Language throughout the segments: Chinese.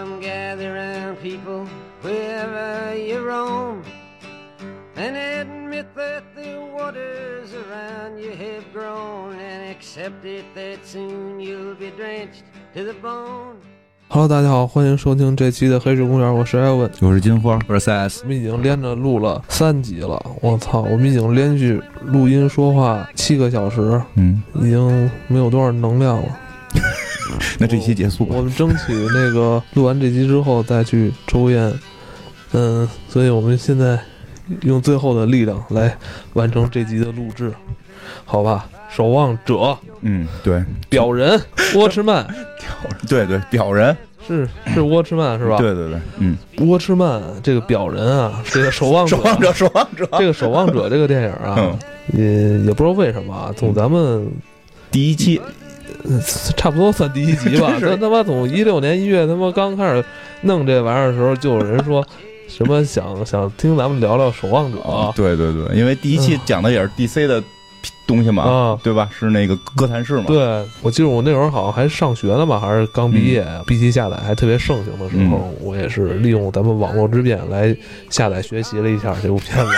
Come gather round, people, wherever you roam, and admit that the waters around you have grown, and accept it that soon you'll be drenched to the bone. Hello，大家好，欢迎收听这期的《黑水公园》，我是艾文。我是金花，我是 CS 我。们已经连着录了三集了，我操，我们已经连续录音说话七个小时，嗯，已经没有多少能量了。那这期结束吧。我。们争取那个录完这集之后再去抽烟，嗯，所以我们现在用最后的力量来完成这集的录制，好吧？守望者。嗯，对，表人 沃茨曼。对对，表人，是是沃茨曼是吧？对对对，嗯，沃茨曼这个表人啊，这个守望者。守望者，守望者，这个《守望者》这个电影啊嗯，也也不知道为什么啊，从咱们第一期，呃 差不多算第一集吧，是。他他妈从一六年一月他妈刚开始弄这玩意儿的时候，就有人说什么想想听咱们聊聊《守望者》对对对，因为第一期讲的也是 DC 的东西嘛，啊。对吧？是那个哥谭市嘛，对，我记得我那会儿好像还上学呢吧，还是刚毕业，B 嗯 T 下载还特别盛行的时候，我也是利用咱们网络之便来下载学习了一下这部片子。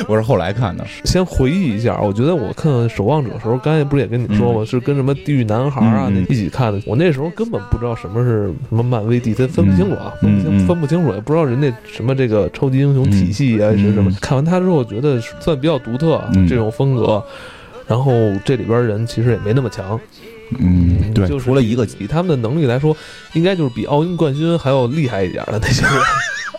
我是后来看的，先回忆一下，我觉得我看《守望者》的时候，刚才不是也跟你说吗？是跟什么《地狱男孩》啊一起看的。我那时候根本不知道什么是什么漫威、DC，分不清楚啊，分不清、分不清楚，也不知道人家什么这个超级英雄体系啊、嗯是什么。嗯。看完它之后，觉得算比较独特、这种风格。然后这里边人其实也没那么强，嗯，对，就是除了一个，以他们的能力来说，应该就是比奥运冠军还要厉害一点的那些人，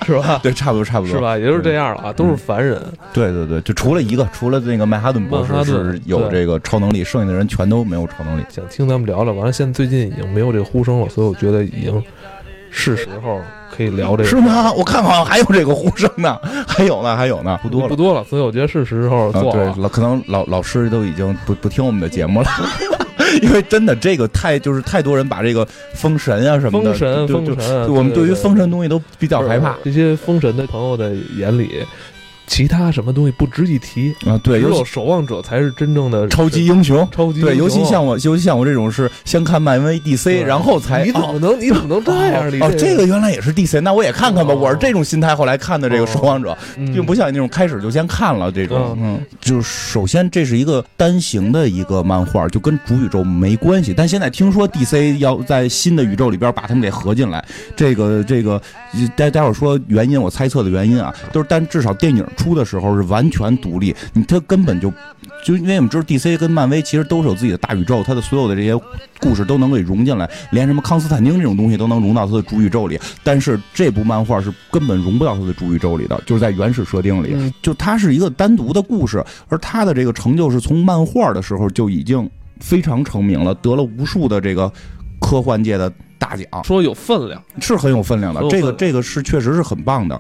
是吧？对，差不多差不多，是？吧？也就是这样了啊，都是凡人。对对对，就除了一个，除了那个曼哈顿博士是有这个超能力，剩下的人全都没有超能力。想听咱们聊聊，完了现在最近已经没有这个呼声了，所以我觉得已经是时候可以聊这个。是吗？我看好像还有这个呼声呢，还有呢，还有呢，不多了。不多了，所以我觉得是时候啊，做了。对，老可能老老师都已经不不听我们的节目了，因为真的这个太就是太多人把这个封神啊什么的，封神，封神，我们对于封神神东西都比较害怕。这些封神的朋友的眼里，其他什么东西不值一提，啊。对，只有守望者才是真正的超级英雄。超级英雄尤其像我，尤其像我这种是先看漫威 DC，然后才你怎么哦能你怎么能这样？你哦，这个原来也是 DC，那我也看看吧。哦我是这种心态，后来看的这个哦守望者，嗯并不像你那种开始就先看了这种。嗯嗯，就是首先这是一个单行的一个漫画，就跟主宇宙没关系。但现在听说 DC 要在新的宇宙里边把他们给合进来，这个这个待待会儿说原因，我猜测的原因啊，都是但至少电影出的时候是完全独立，你它根本就就因为我们知道 DC 跟漫威其实都是有自己的大宇宙，它的所有的这些故事都能给融进来，连什么康斯坦丁这种东西都能融到它的主宇宙里。但是这部漫画是根本融不到它的主宇宙里的，就是在原始设定里，嗯就它是一个单独的故事，而它的这个成就是从漫画的时候就已经非常成名了，得了无数的这个科幻界的大奖，说有分量，是很有分量的。量这个这个是确实是很棒的。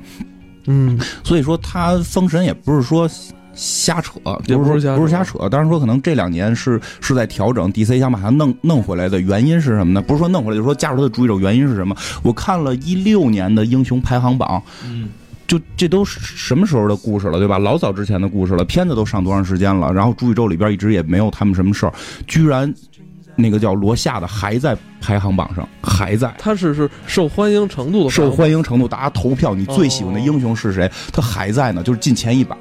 嗯，所以说他封神也不是说瞎扯，不是也不是瞎扯不是瞎扯。当然说可能这两年是是在调整，DC 想把它弄弄回来的原因是什么呢？不是说弄回来，就是说加入他的主宇宙原因是什么？我看了一六年的英雄排行榜，嗯，就这都是什么时候的故事了，对吧？老早之前的故事了，片子都上多长时间了？然后主宇宙里边一直也没有他们什么事儿，居然那个叫罗夏的还在排行榜上，还在。他是是受欢迎程度的受欢迎程度，大家投票，你最喜欢的英雄是谁？他还在呢，就是进前一百，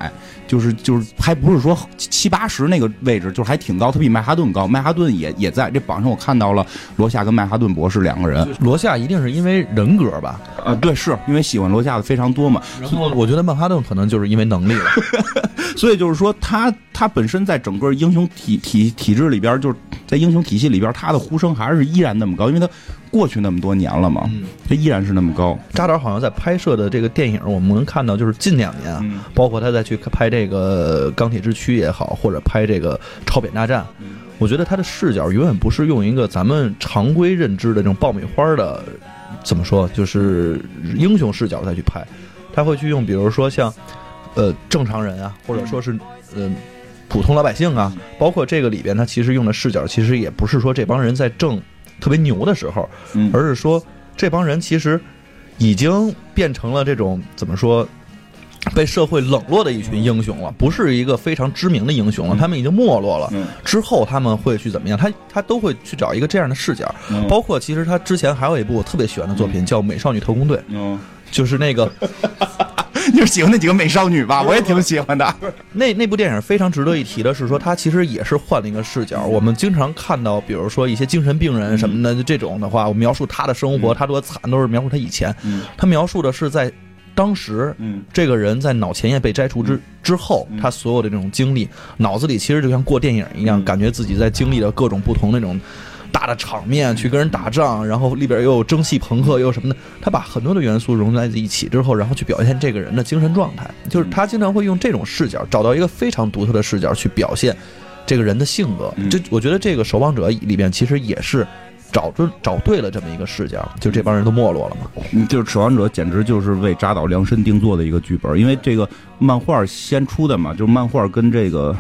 就是就是还不是说七八十那个位置，就是还挺高，他比曼哈顿高，曼哈顿也也在这榜上，我看到了罗夏跟曼哈顿博士两个人罗夏一定是因为人格吧，啊，对，是因为喜欢罗夏的非常多嘛，然后我觉得曼哈顿可能就是因为能力了。所以就是说他他本身在整个英雄体体体制里边，就是在英雄体系里边，他的呼声还是依然那么高，因为它过去那么多年了嘛，嗯。他依然是那么高。扎导好像在拍摄的这个电影，我们能看到，就是近两年啊，嗯。包括他再去拍这个《钢铁之躯》也好，或者拍这个《超扁大战》，我觉得他的视角永远不是用一个咱们常规认知的这种爆米花的，怎么说，就是英雄视角再去拍，他会去用，比如说像，呃，正常人啊，或者说是，嗯、普通老百姓啊，包括这个里边，他其实用的视角，其实也不是说这帮人在正特别牛的时候，嗯。而是说这帮人其实已经变成了这种怎么说，被社会冷落的一群英雄了，不是一个非常知名的英雄了，他们已经没落了。嗯。之后他们会去怎么样？他他都会去找一个这样的视角，嗯。包括其实他之前还有一部我特别喜欢的作品叫《美少女特工队》，嗯，就是那个 你是喜欢那几个美少女吧？我也挺喜欢的。那那部电影非常值得一提的是说，它其实也是换了一个视角。我们经常看到，比如说一些精神病人什么的这种的话，我描述他的生活，他多惨，都是描述他以前。嗯他描述的是在当时，嗯这个人在脑前叶被摘除之之后，他所有的这种经历，脑子里其实就像过电影一样，嗯感觉自己在经历了各种不同那种。大的场面去跟人打仗，然后里边又有蒸汽朋克，又有什么的，他把很多的元素融在一起之后，然后去表现这个人的精神状态。就是他经常会用这种视角，找到一个非常独特的视角去表现这个人的性格。嗯这我觉得这个《守望者》里边其实也是找准找对了这么一个视角，就这帮人都没落了嘛。就是《守望者》简直就是为扎导量身定做的一个剧本，因为这个漫画先出的嘛，就是漫画跟这个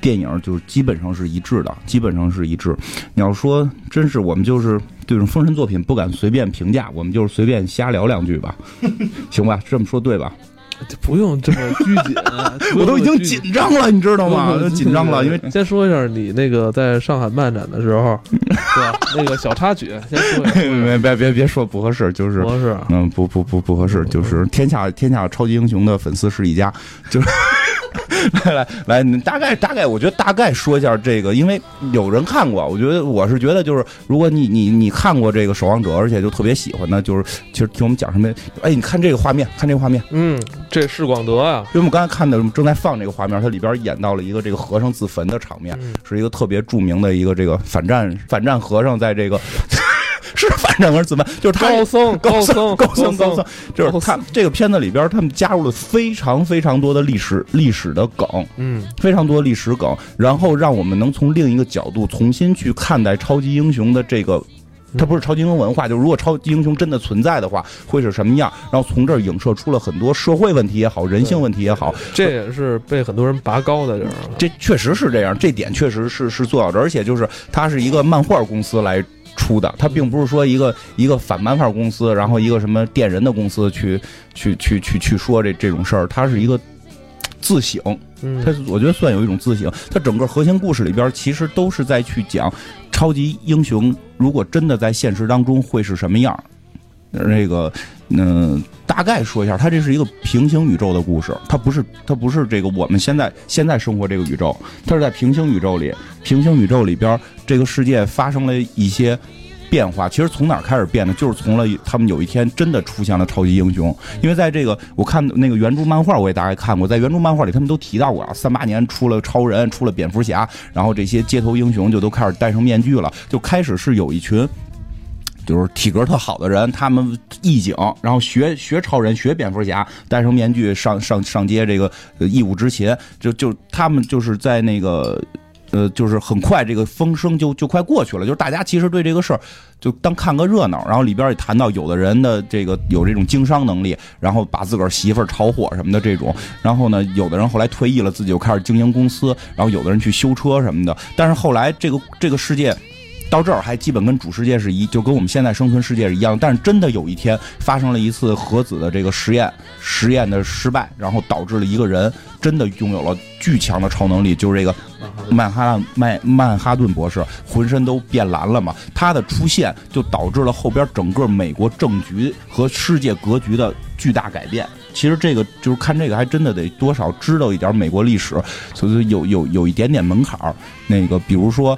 电影就是基本上是一致的，基本上是一致。你要说真是我们就是对这种封神作品不敢随便评价，我们就是随便瞎聊两句吧，行吧？这么说对吧？不用这么拘谨，我都已经紧张了，你知道吗？我都紧张了，因为 先说一下你那个在上海漫展的时候，对吧？那个小插曲，先说一下，别别别别说不合适，就是不合适。嗯，不不不不合适，就是天下天下超级英雄的粉丝是一家，就是来来来，你大概大概，我觉得大概说一下这个，因为有人看过，我觉得我是觉得就是，如果你你你看过这个《守望者》，而且就特别喜欢的，就是其实听我们讲什么，哎，你看这个画面，看这个画面，嗯，这是广德啊，因为我们刚才看的正在放这个画面，它里边演到了一个这个和尚自焚的场面，嗯。是一个特别著名的一个这个反战反战和尚在这个 是反战和自焚，就是他 高僧，高僧，高僧高僧僧，，就是他这个片子里边，他们加入了非常非常多的历史历史的梗，嗯，非常多历史梗，然后让我们能从另一个角度重新去看待超级英雄的这个。它不是超级英雄文化，就是如果超级英雄真的存在的话，会是什么样？然后从这儿影射出了很多社会问题也好，人性问题也好，这也是被很多人拔高的这儿。这确实是这样，这点确实是是做到这儿，而且就是它是一个漫画公司来出的，它并不是说一个一个反漫画公司，然后一个什么电人的公司去去去去去说这这种事儿，它是一个自省，嗯，它我觉得算有一种自省。它整个核心故事里边其实都是在去讲超级英雄如果真的在现实当中会是什么样那个，嗯、大概说一下，它这是一个平行宇宙的故事，它不是它不是这个我们现在现在生活这个宇宙，它是在平行宇宙里，平行宇宙里边这个世界发生了一些。变化其实从哪儿开始变的？就是从了他们有一天真的出现了超级英雄，因为在这个我看那个原著漫画我也大概看过，在原著漫画里他们都提到过啊，三八年出了超人，出了蝙蝠侠，然后这些街头英雄就都开始戴上面具了，就开始是有一群。就是体格特好的人，他们义警，然后学学超人，学蝙蝠侠，戴上面具上上上街，这个义务执勤，就就他们就是在那个呃，就是很快这个风声就就快过去了，就是大家其实对这个事儿就当看个热闹，然后里边也谈到有的人的这个有这种经商能力，然后把自个儿媳妇儿炒火什么的这种，然后呢，有的人后来退役了，自己又开始经营公司，然后有的人去修车什么的，但是后来这个这个世界。到这儿还基本跟主世界是一，就跟我们现在生存世界是一样。但是真的有一天发生了一次核子的这个实验，实验的失败，然后导致了一个人真的拥有了巨强的超能力，就是这个曼哈顿曼曼哈顿博士，浑身都变蓝了嘛。他的出现就导致了后边整个美国政局和世界格局的巨大改变。其实这个就是看这个，还真的得多少知道一点美国历史，所以有有有一点点门槛儿。那个比如说。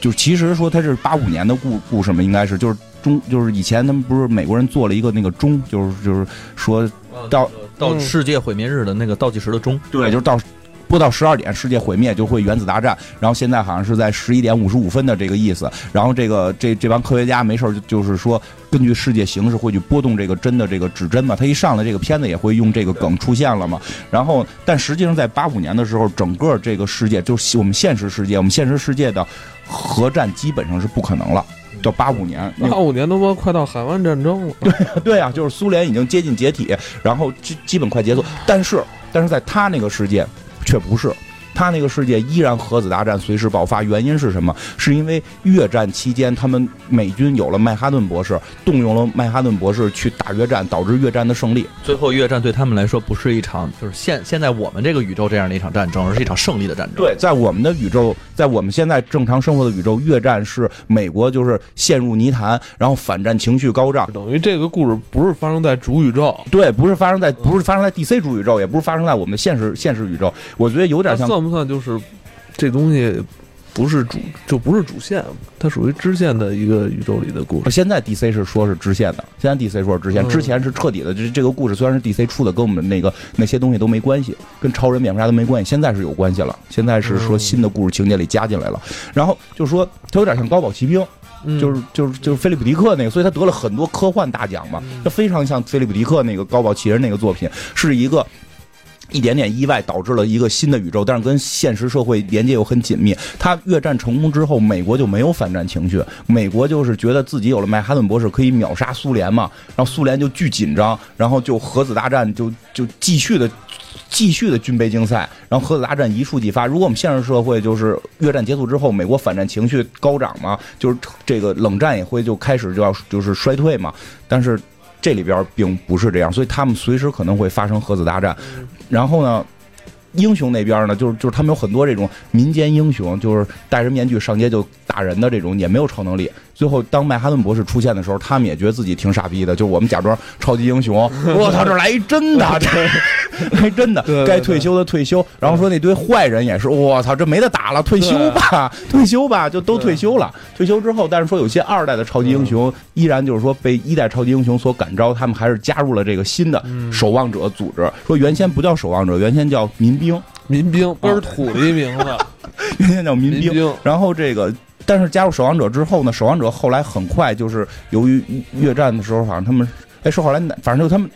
就是其实说它是八五年的故故事嘛，应该是就是中就是以前他们不是美国人做了一个那个钟，就是就是说到到世界毁灭日的那个倒计时的钟，对，就是到播到十二点世界毁灭就会原子大战，然后现在好像是在十一点五十五分的这个意思，然后这个这这帮科学家没事就就是说根据世界形势会去波动这个针的这个指针嘛，他一上来这个片子也会用这个梗出现了嘛，然后但实际上在八五年的时候，整个这个世界就是我们现实世界，我们现实世界的核战基本上是不可能了。到八五年，八五年他妈快到海湾战争了，对啊，就是苏联已经接近解体，然后基基本快结束，但是但是在他那个世界却不是，他那个世界依然核子大战随时爆发，原因是什么？是因为越战期间他们美军有了曼哈顿博士，动用了曼哈顿博士去打越战，导致越战的胜利。最后越战对他们来说不是一场就是现现在我们这个宇宙这样的一场战争，而是一场胜利的战争。对，在我们的宇宙，在我们现在正常生活的宇宙，越战是美国就是陷入泥潭，然后反战情绪高涨。等于这个故事不是发生在主宇宙，对，不是发生在不是发生在 DC 主宇宙，也不是发生在我们现实现实宇宙。我觉得有点像，算不算就是这东西不是主就不是主线，它属于支线的一个宇宙里的故事。现在 DC 是说是支线的，现在 DC 说是支线，嗯之前是彻底的。这这个故事虽然是 DC 出的，跟我们那个那些东西都没关系，跟超人、蝙蝠侠都没关系。现在是有关系了，现在是说嗯新的故事情节里加进来了。然后就说它有点像高堡奇兵，嗯就是就是就是菲利普迪克那个，所以他得了很多科幻大奖嘛。它非常像菲利普迪克那个高堡奇人那个作品，是一个。一点点意外导致了一个新的宇宙，但是跟现实社会连接又很紧密。他越战成功之后，美国就没有反战情绪，美国就是觉得自己有了曼哈顿博士可以秒杀苏联嘛，然后苏联就巨紧张，然后就核子大战就就继续的。继续的军备竞赛，然后核子大战一触即发。如果我们现实社会就是越战结束之后，美国反战情绪高涨嘛，就是这个冷战也会就开始就要就是衰退嘛。但是这里边并不是这样，所以他们随时可能会发生核子大战。然后呢，英雄那边呢，就是就是他们有很多这种民间英雄，就是戴着面具上街就打人的这种，也没有超能力。最后，当曼哈顿博士出现的时候，他们也觉得自己挺傻逼的，就我们假装超级英雄，我操，这来一真的，这 来真的。该退休的退休。然后说那堆坏人也是，我操，这没得打了，退休吧，退休吧，就都退休了。退休之后，但是说有些二代的超级英雄依然就是说被一代超级英雄所感召，他们还是加入了这个新的守望者组织。说原先不叫守望者，原先叫民兵，民兵倍儿土的一名字，原先叫。民兵。然后这个，但是加入守望者之后呢，守望者后来很快就是由于越战的时候，好像他们哎是后来反正就他们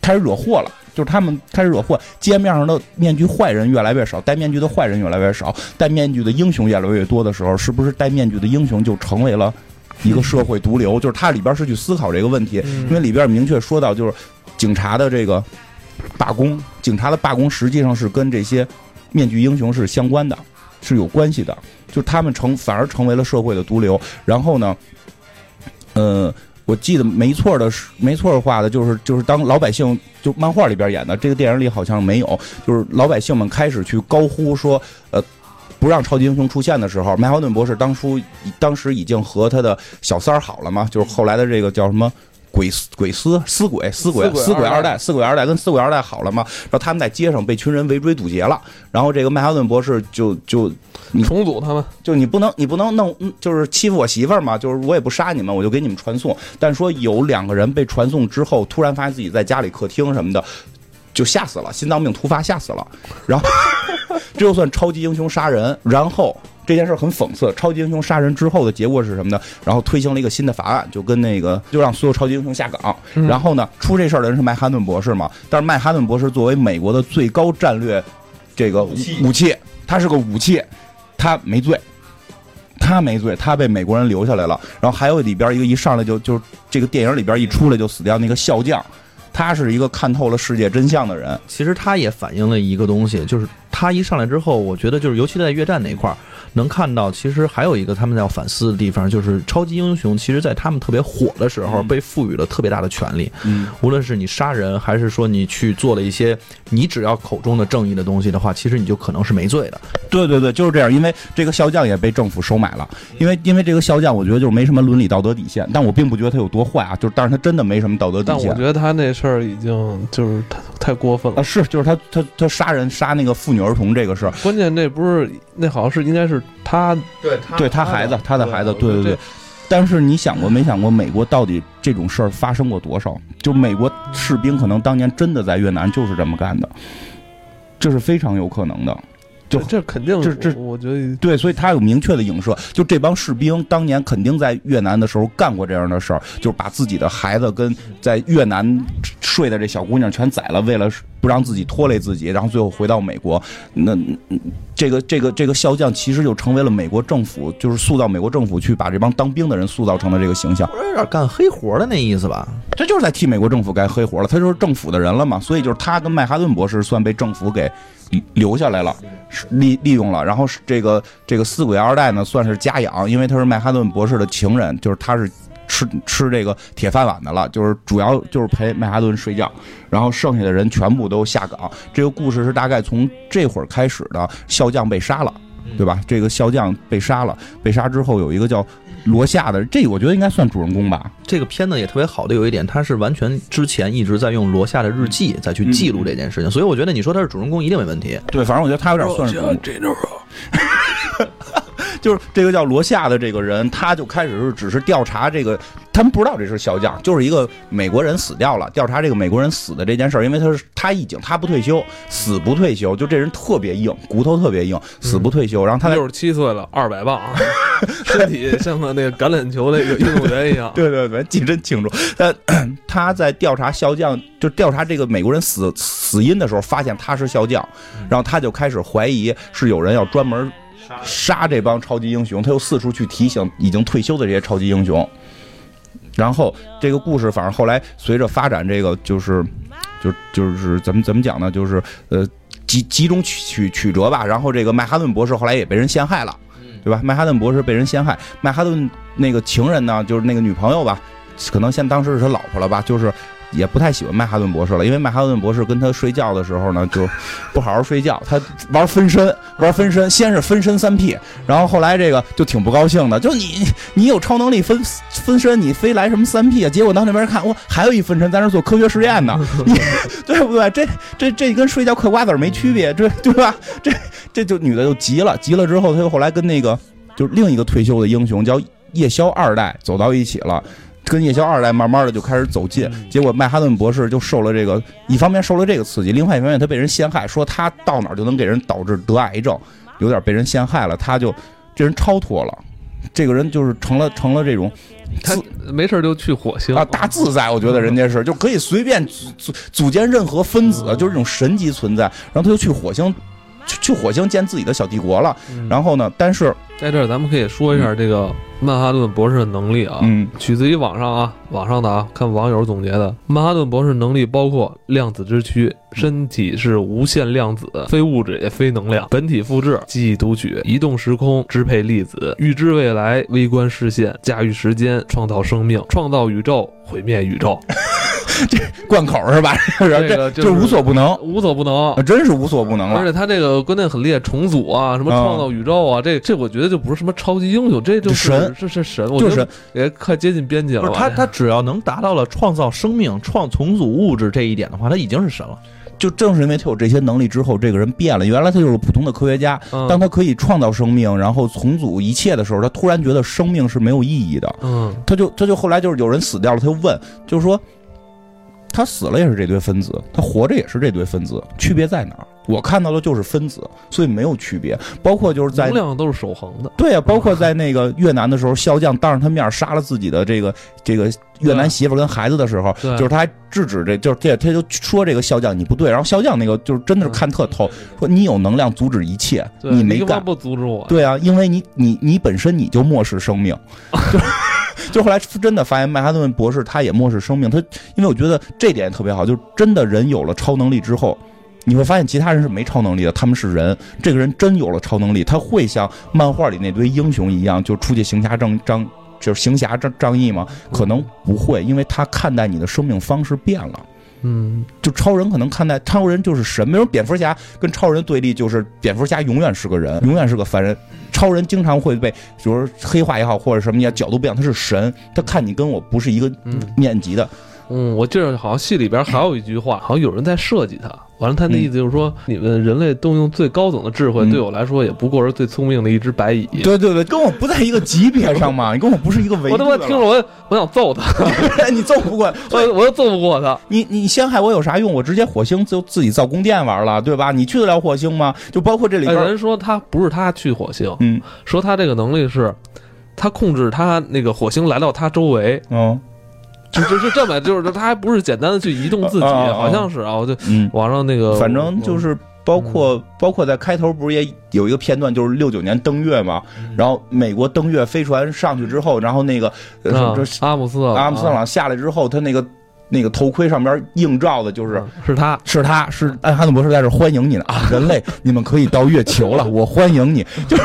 开始惹祸了。就是他们开始惹祸，街面上的面具坏人越来越少，戴面具的坏人越来越少，戴面具的英雄越来越多的时候，是不是戴面具的英雄就成为了一个社会毒瘤？就是它里边是去思考这个问题，因为里边明确说到，就是警察的这个罢工，警察的罢工实际上是跟这些面具英雄是相关的，是有关系的。就他们成反而成为了社会的毒瘤。然后呢，呃，我记得没错的是没错的话的，就是就是当老百姓就漫画里边演的，这个电影里好像没有，就是老百姓们开始去高呼说，呃。不让超级英雄出现的时候，麦哈顿博士当初当时已经和他的小三儿好了嘛，就是后来的这个叫什么鬼司鬼司死鬼死鬼死鬼二代二代死鬼二代跟死鬼二代好了嘛，然后他们在街上被群人围追堵截了，然后这个曼哈顿博士就就重组他们，就你不能你不能弄，嗯就是欺负我媳妇儿嘛，就是我也不杀你们，我就给你们传送。但说有两个人被传送之后，突然发现自己在家里客厅什么的，就吓死了，心脏病突发吓死了。然后这 就算超级英雄杀人，然后这件事很讽刺。超级英雄杀人之后的结果是什么呢？然后推行了一个新的法案，就跟那个就让所有超级英雄下岗。嗯然后呢，出这事儿的人是麦哈顿博士嘛？但是麦哈顿博士作为美国的最高战略这个武武器，他是个武器，他没罪。他没罪，他被美国人留下来了。然后还有里边一个一上来就就这个电影里边一出来就死掉那个笑匠，他是一个看透了世界真相的人。其实他也反映了一个东西，就是他一上来之后，我觉得就是尤其在越战那一块儿，能看到其实还有一个他们要反思的地方，就是超级英雄其实在他们特别火的时候嗯被赋予了特别大的权利，嗯，无论是你杀人，还是说你去做了一些你只要口中的正义的东西的话，其实你就可能是没罪的。对对对，就是这样。因为这个笑将也被政府收买了，因为因为这个笑将，我觉得就是没什么伦理道德底线，但我并不觉得他有多坏啊，就是但是他真的没什么道德底但我觉得他那事儿已经就是太太过分啊，了。是就是他他他杀人杀那个妇女儿童这个事儿，关键那不是那好像是应该是他对对他孩子他的孩子，对对对对。但是你想过没想过，美国到底这种事儿发生过多少？就美国士兵可能当年真的在越南就是这么干的，这是非常有可能的。就这这肯定这这我我觉得对，所以他有明确的影射，就这帮士兵当年肯定在越南的时候干过这样的事儿，就是把自己的孩子跟在越南睡的这小姑娘全宰了，为了不让自己拖累自己，然后最后回到美国。那嗯这个这个这个笑匠其实就成为了美国政府，就是塑造美国政府去把这帮当兵的人塑造成了这个形象。有点干黑活的那意思吧？这就是在替美国政府干黑活了，他就是政府的人了嘛，所以就是他跟麦哈顿博士算被政府给留下来了，是利利用了。然后是这个这个四鬼二代呢，算是家养，因为他是麦哈顿博士的情人，就是他是吃吃这个铁饭碗的了，就是主要就是陪曼哈顿睡觉，然后剩下的人全部都下岗。这个故事是大概从这会儿开始的，笑匠被杀了。对吧？这个笑匠被杀了，被杀之后有一个叫罗夏的，这我觉得应该算主人公吧。这个片子也特别好的有一点，它是完全之前一直在用罗夏的日记再去记录这件事情，所以我觉得你说他是主人公一定没问题。对，反正我觉得他有点算是主人公。就是这个叫罗夏的这个人，他就开始是只是调查这个，他们不知道这是笑将，就是一个美国人死掉了，调查这个美国人死的这件事儿，因为他是他已经他不退休，死不退休，就这人特别硬，骨头特别硬，死不退休，然后他在六十七岁了，二百磅，身体像个那个橄榄球那个运动员一样。对对对，记真清楚。他他在调查笑将，就调查这个美国人死死因的时候，发现他是笑将，然后他就开始怀疑是有人要专门杀这帮超级英雄，他又四处去提醒已经退休的这些超级英雄。然后这个故事，反正后来随着发展，这个就是就就是怎么怎么讲呢？就是呃集集中曲曲曲折吧。然后这个曼哈顿博士后来也被人陷害了，对吧？曼哈顿博士被人陷害，曼哈顿那个情人呢，就是那个女朋友吧，可能现当时是他老婆了吧，就是。也不太喜欢曼哈顿博士了，因为曼哈顿博士跟他睡觉的时候呢，就不好好睡觉，他玩分身，玩分身，先是分身三 P，然后后来这个就挺不高兴的，就你 你有超能力分分身，你非来什么三 P 啊？结果到那边看，哇，还有一分身在那做科学实验呢，你对不 对？这这这跟睡觉嗑瓜子没区别，这对吧？这这就女的就急了，急了之后，他又后来跟那个就是另一个退休的英雄叫夜宵二代走到一起了。跟夜宵二代慢慢的就开始走近，结果曼哈顿博士就受了这个，一方面受了这个刺激，另外一方面他被人陷害，说他到哪儿就能给人导致得癌症，有点被人陷害了，他就这人超脱了，这个人就是成了成了这种，他没事就去火星啊，大自在，我觉得人家是就可以随便组组组建任何分子，就是这种神级存在，然后他就去火星，去去火星建自己的小帝国了，然后呢，但是在这儿咱们可以说一下这个。曼哈顿博士的能力啊，嗯，取自于网上啊，网上的啊，看网友总结的。曼哈顿博士能力包括量子之躯，身体是无限量子，非物质也非能量，本体复制，记忆读取，移动时空，支配粒子，预知未来，微观视线，驾驭时间，创造生命，创造宇宙，毁灭宇宙。这贯口是吧？这个就无所不能，无所不能，真是无所不能了。而且他这个关键很厉害，重组啊，什么创造宇宙啊，这这我觉得就不是什么超级英雄，这就是神，这是神，就是也快接近边界了。他他只要能达到了创造生命、创重组物质这一点的话，他已经是神了。就正是因为他有这些能力之后，这个人变了。原来他就是普通的科学家，当他可以创造生命，然后重组一切的时候，他突然觉得生命是没有意义的。嗯，他就他就后来就是有人死掉了，他就问，就是说。他死了也是这堆分子，他活着也是这堆分子，区别在哪儿？我看到的就是分子，所以没有区别。包括就是在能量都是守恒的，对啊，包括在那个越南的时候，笑将当着他面杀了自己的这个这个越南媳妇跟孩子的时候，就是他还制止这，就是这他就说这个笑将你不对，然后笑将那个就是真的是看特透，说你有能量阻止一切，你没干不阻止我？对啊，因为你你你本身你就漠视生命。就就后来真的发现，曼哈顿博士他也漠视生命。他因为我觉得这点特别好，就是真的人有了超能力之后，你会发现其他人是没超能力的，他们是人。这个人真有了超能力，他会像漫画里那堆英雄一样，就出去行侠仗仗，就是行侠仗仗义吗？可能不会，因为他看待你的生命方式变了。嗯，就超人可能看待超人就是神，没有蝙蝠侠跟超人对立，就是蝙蝠侠永远是个人，永远是个凡人。超人经常会被，比如黑化也好，或者什么也角度不一样，他是神，他看你跟我不是一个面级的。嗯，我记得好像戏里边还有一句话，好像有人在设计他。完了，他那意思就是说，你们人类动用最高等的智慧，对我来说也不过是最聪明的一只白蚁。对对对，跟我不在一个级别上嘛，你 跟我不是一个维度。我他妈听了，我我想揍他，你揍不过，我我又揍不过他。你你陷害我有啥用？我直接火星就自己造宫殿玩了，对吧？你去得了火星吗？就包括这里边人说他不是他去火星，嗯，说他这个能力是，他控制他那个火星来到他周围，嗯。是是这么，就是他还不是简单的去移动自己，啊啊啊好像是啊，我就嗯，网上那个，反正就是包括包括在开头不是也有一个片段，就是六九年登月嘛，然后美国登月飞船上去之后，然后那个阿姆斯特朗阿姆斯特朗下来之后，他那个那个头盔上边映照的就是。是他，是他是安哈顿博士在这欢迎你呢啊，人类，你们可以到月球了，我欢迎你。就是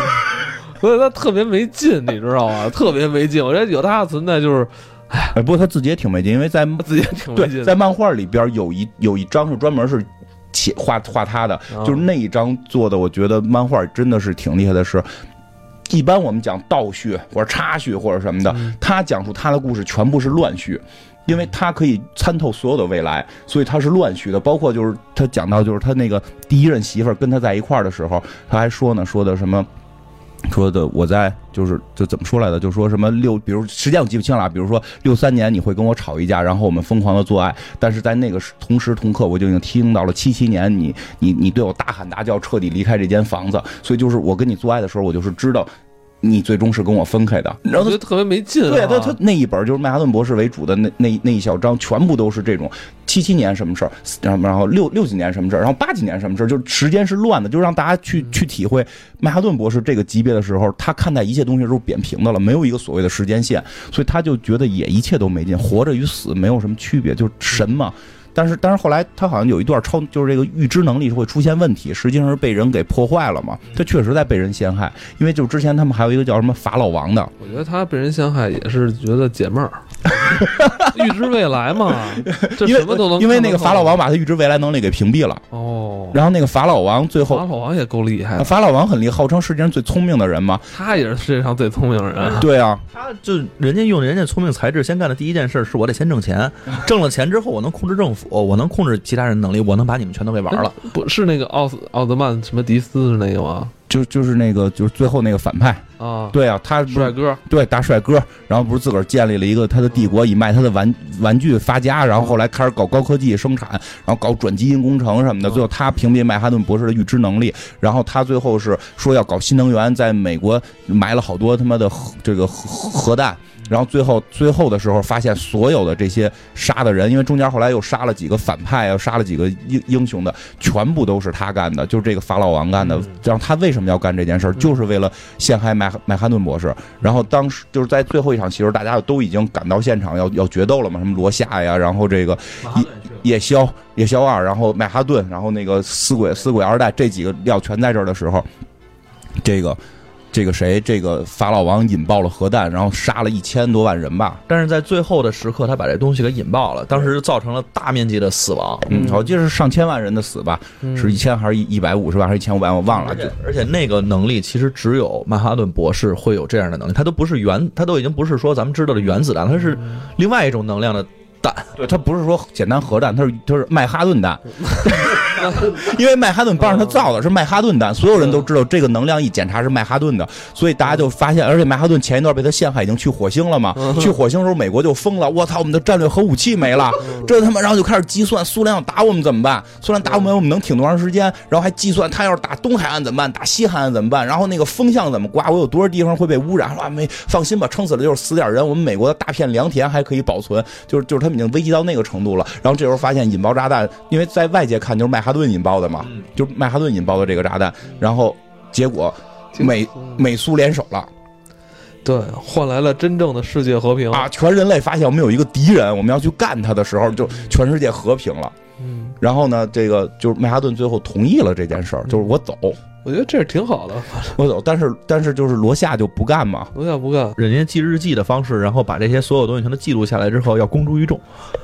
所以他特别没劲，你知道吗？特别没劲。我觉得有他的存在就是哎，不过他自己也挺没劲，因为在自己也挺没劲对，在漫画里边有一有一张是专门是写画画他的，啊就是那一张做的，我觉得漫画真的是挺厉害的是。一般我们讲倒叙或者插叙或者什么的，嗯他讲述他的故事全部是乱叙，因为他可以参透所有的未来，所以他是乱叙的。包括就是他讲到就是他那个第一任媳妇儿跟他在一块儿的时候，他还说呢，说的什么。说的我在就是就怎么说来的，就说什么六，比如时间我记不清了，比如说六三年你会跟我吵一架，然后我们疯狂的做爱，但是在那个同时同刻我就已经听到了七七年你你你对我大喊大叫，彻底离开这间房子，所以就是我跟你做爱的时候，我就是知道你最终是跟我分开的，然后觉得特别没劲、啊。对他他那一本就是曼哈顿博士为主的那那那一小章，全部都是这种七七年什么事儿，然后然后六六几年什么事儿，然后八几年什么事儿，就是时间是乱的，就让大家去去体会曼哈顿博士这个级别的时候，他看待一切东西都是扁平的了，没有一个所谓的时间线，所以他就觉得也一切都没劲，活着与死没有什么区别，就是神嘛。但是，但是后来他好像有一段超，就是这个预知能力是会出现问题，实际上是被人给破坏了嘛。他确实在被人陷害，因为就之前他们还有一个叫什么法老王的，我觉得他被人陷害也是觉得解闷儿，预知未来嘛，这因为什么都能因为那个看得到法老王把他预知未来能力给屏蔽了，哦，然后那个法老王最后法，老王也够厉害的，法老王很厉害，号称世界上最聪明的人嘛。他也是世界上最聪明的人。对啊，他就人家用人家聪明才智，先干的第一件事是我得先挣钱，挣了钱之后我能控制政府，我能控制其他人能力，我能把你们全都给玩了。不是那个奥斯奥德曼什么迪斯是那个吗？就就是那个就是最后那个反派，啊，对啊，他帅哥，对大帅哥，然后不是自个儿建立了一个他的帝国，以卖他的玩玩具发家，然后后来开始搞高科技生产，然后搞转基因工程什么的，嗯最后他屏蔽曼哈顿博士的预知能力，然后他最后是说要搞新能源，在美国埋了好多他妈的核这个核核弹。然后最后最后的时候，发现所有的这些杀的人，因为中间后来又杀了几个反派又，杀了几个英英雄的，全部都是他干的，就是这个法老王干的嗯。然后他为什么要干这件事儿，就是为了陷害麦麦哈顿博士。然后当时就是在最后一场戏时候，大家都已经赶到现场要要决斗了嘛，什么罗夏呀，然后这个夜宵夜宵二，然后麦哈顿，然后那个死鬼死鬼二代这几个料全在这儿的时候，这个这个谁这个法老王引爆了核弹，然后杀了一千多万人吧。但是在最后的时刻，他把这东西给引爆了，当时就造成了大面积的死亡。嗯，我记得是上千万人的死吧，嗯是一千还是一一百五十万还是一千五百万，我忘了。而且而且那个能力其实只有曼哈顿博士会有这样的能力，他都不是原，他都已经不是说咱们知道的原子弹，他是另外一种能量的弹。对，他不是说简单核弹，他是他是曼哈顿弹，因为曼哈顿帮着他造的是曼哈顿弹，所有人都知道这个能量一检查是曼哈顿的，所以大家就发现，而且曼哈顿前一段被他陷害，已经去火星了嘛，去火星的时候美国就疯了，我操，我们的战略核武器没了，这他妈，然后就开始计算苏联要打我们怎么办？苏联打我们，我们能挺多长时间？然后还计算他要是打东海岸怎么办？打西海岸怎么办？然后那个风向怎么刮？我有多少地方会被污染？啊，没放心吧，撑死了就是死点人，我们美国的大片良田还可以保存，就是就是他们已经危机到那个程度了。然后这时候发现引爆炸弹，因为在外界看就是曼哈顿引爆的嘛，就是曼哈顿引爆的这个炸弹，然后结果美美苏联手了对换来了真正的世界和平啊！全人类发现我们有一个敌人，我们要去干他的时候，就全世界和平了。嗯，然后呢，这个就是曼哈顿最后同意了这件事儿，就是我走，我觉得这是挺好的。我走，但是但是就是罗夏就不干嘛，罗夏不干，人家记日记的方式，然后把这些所有东西全都记录下来之后，要公诸于众。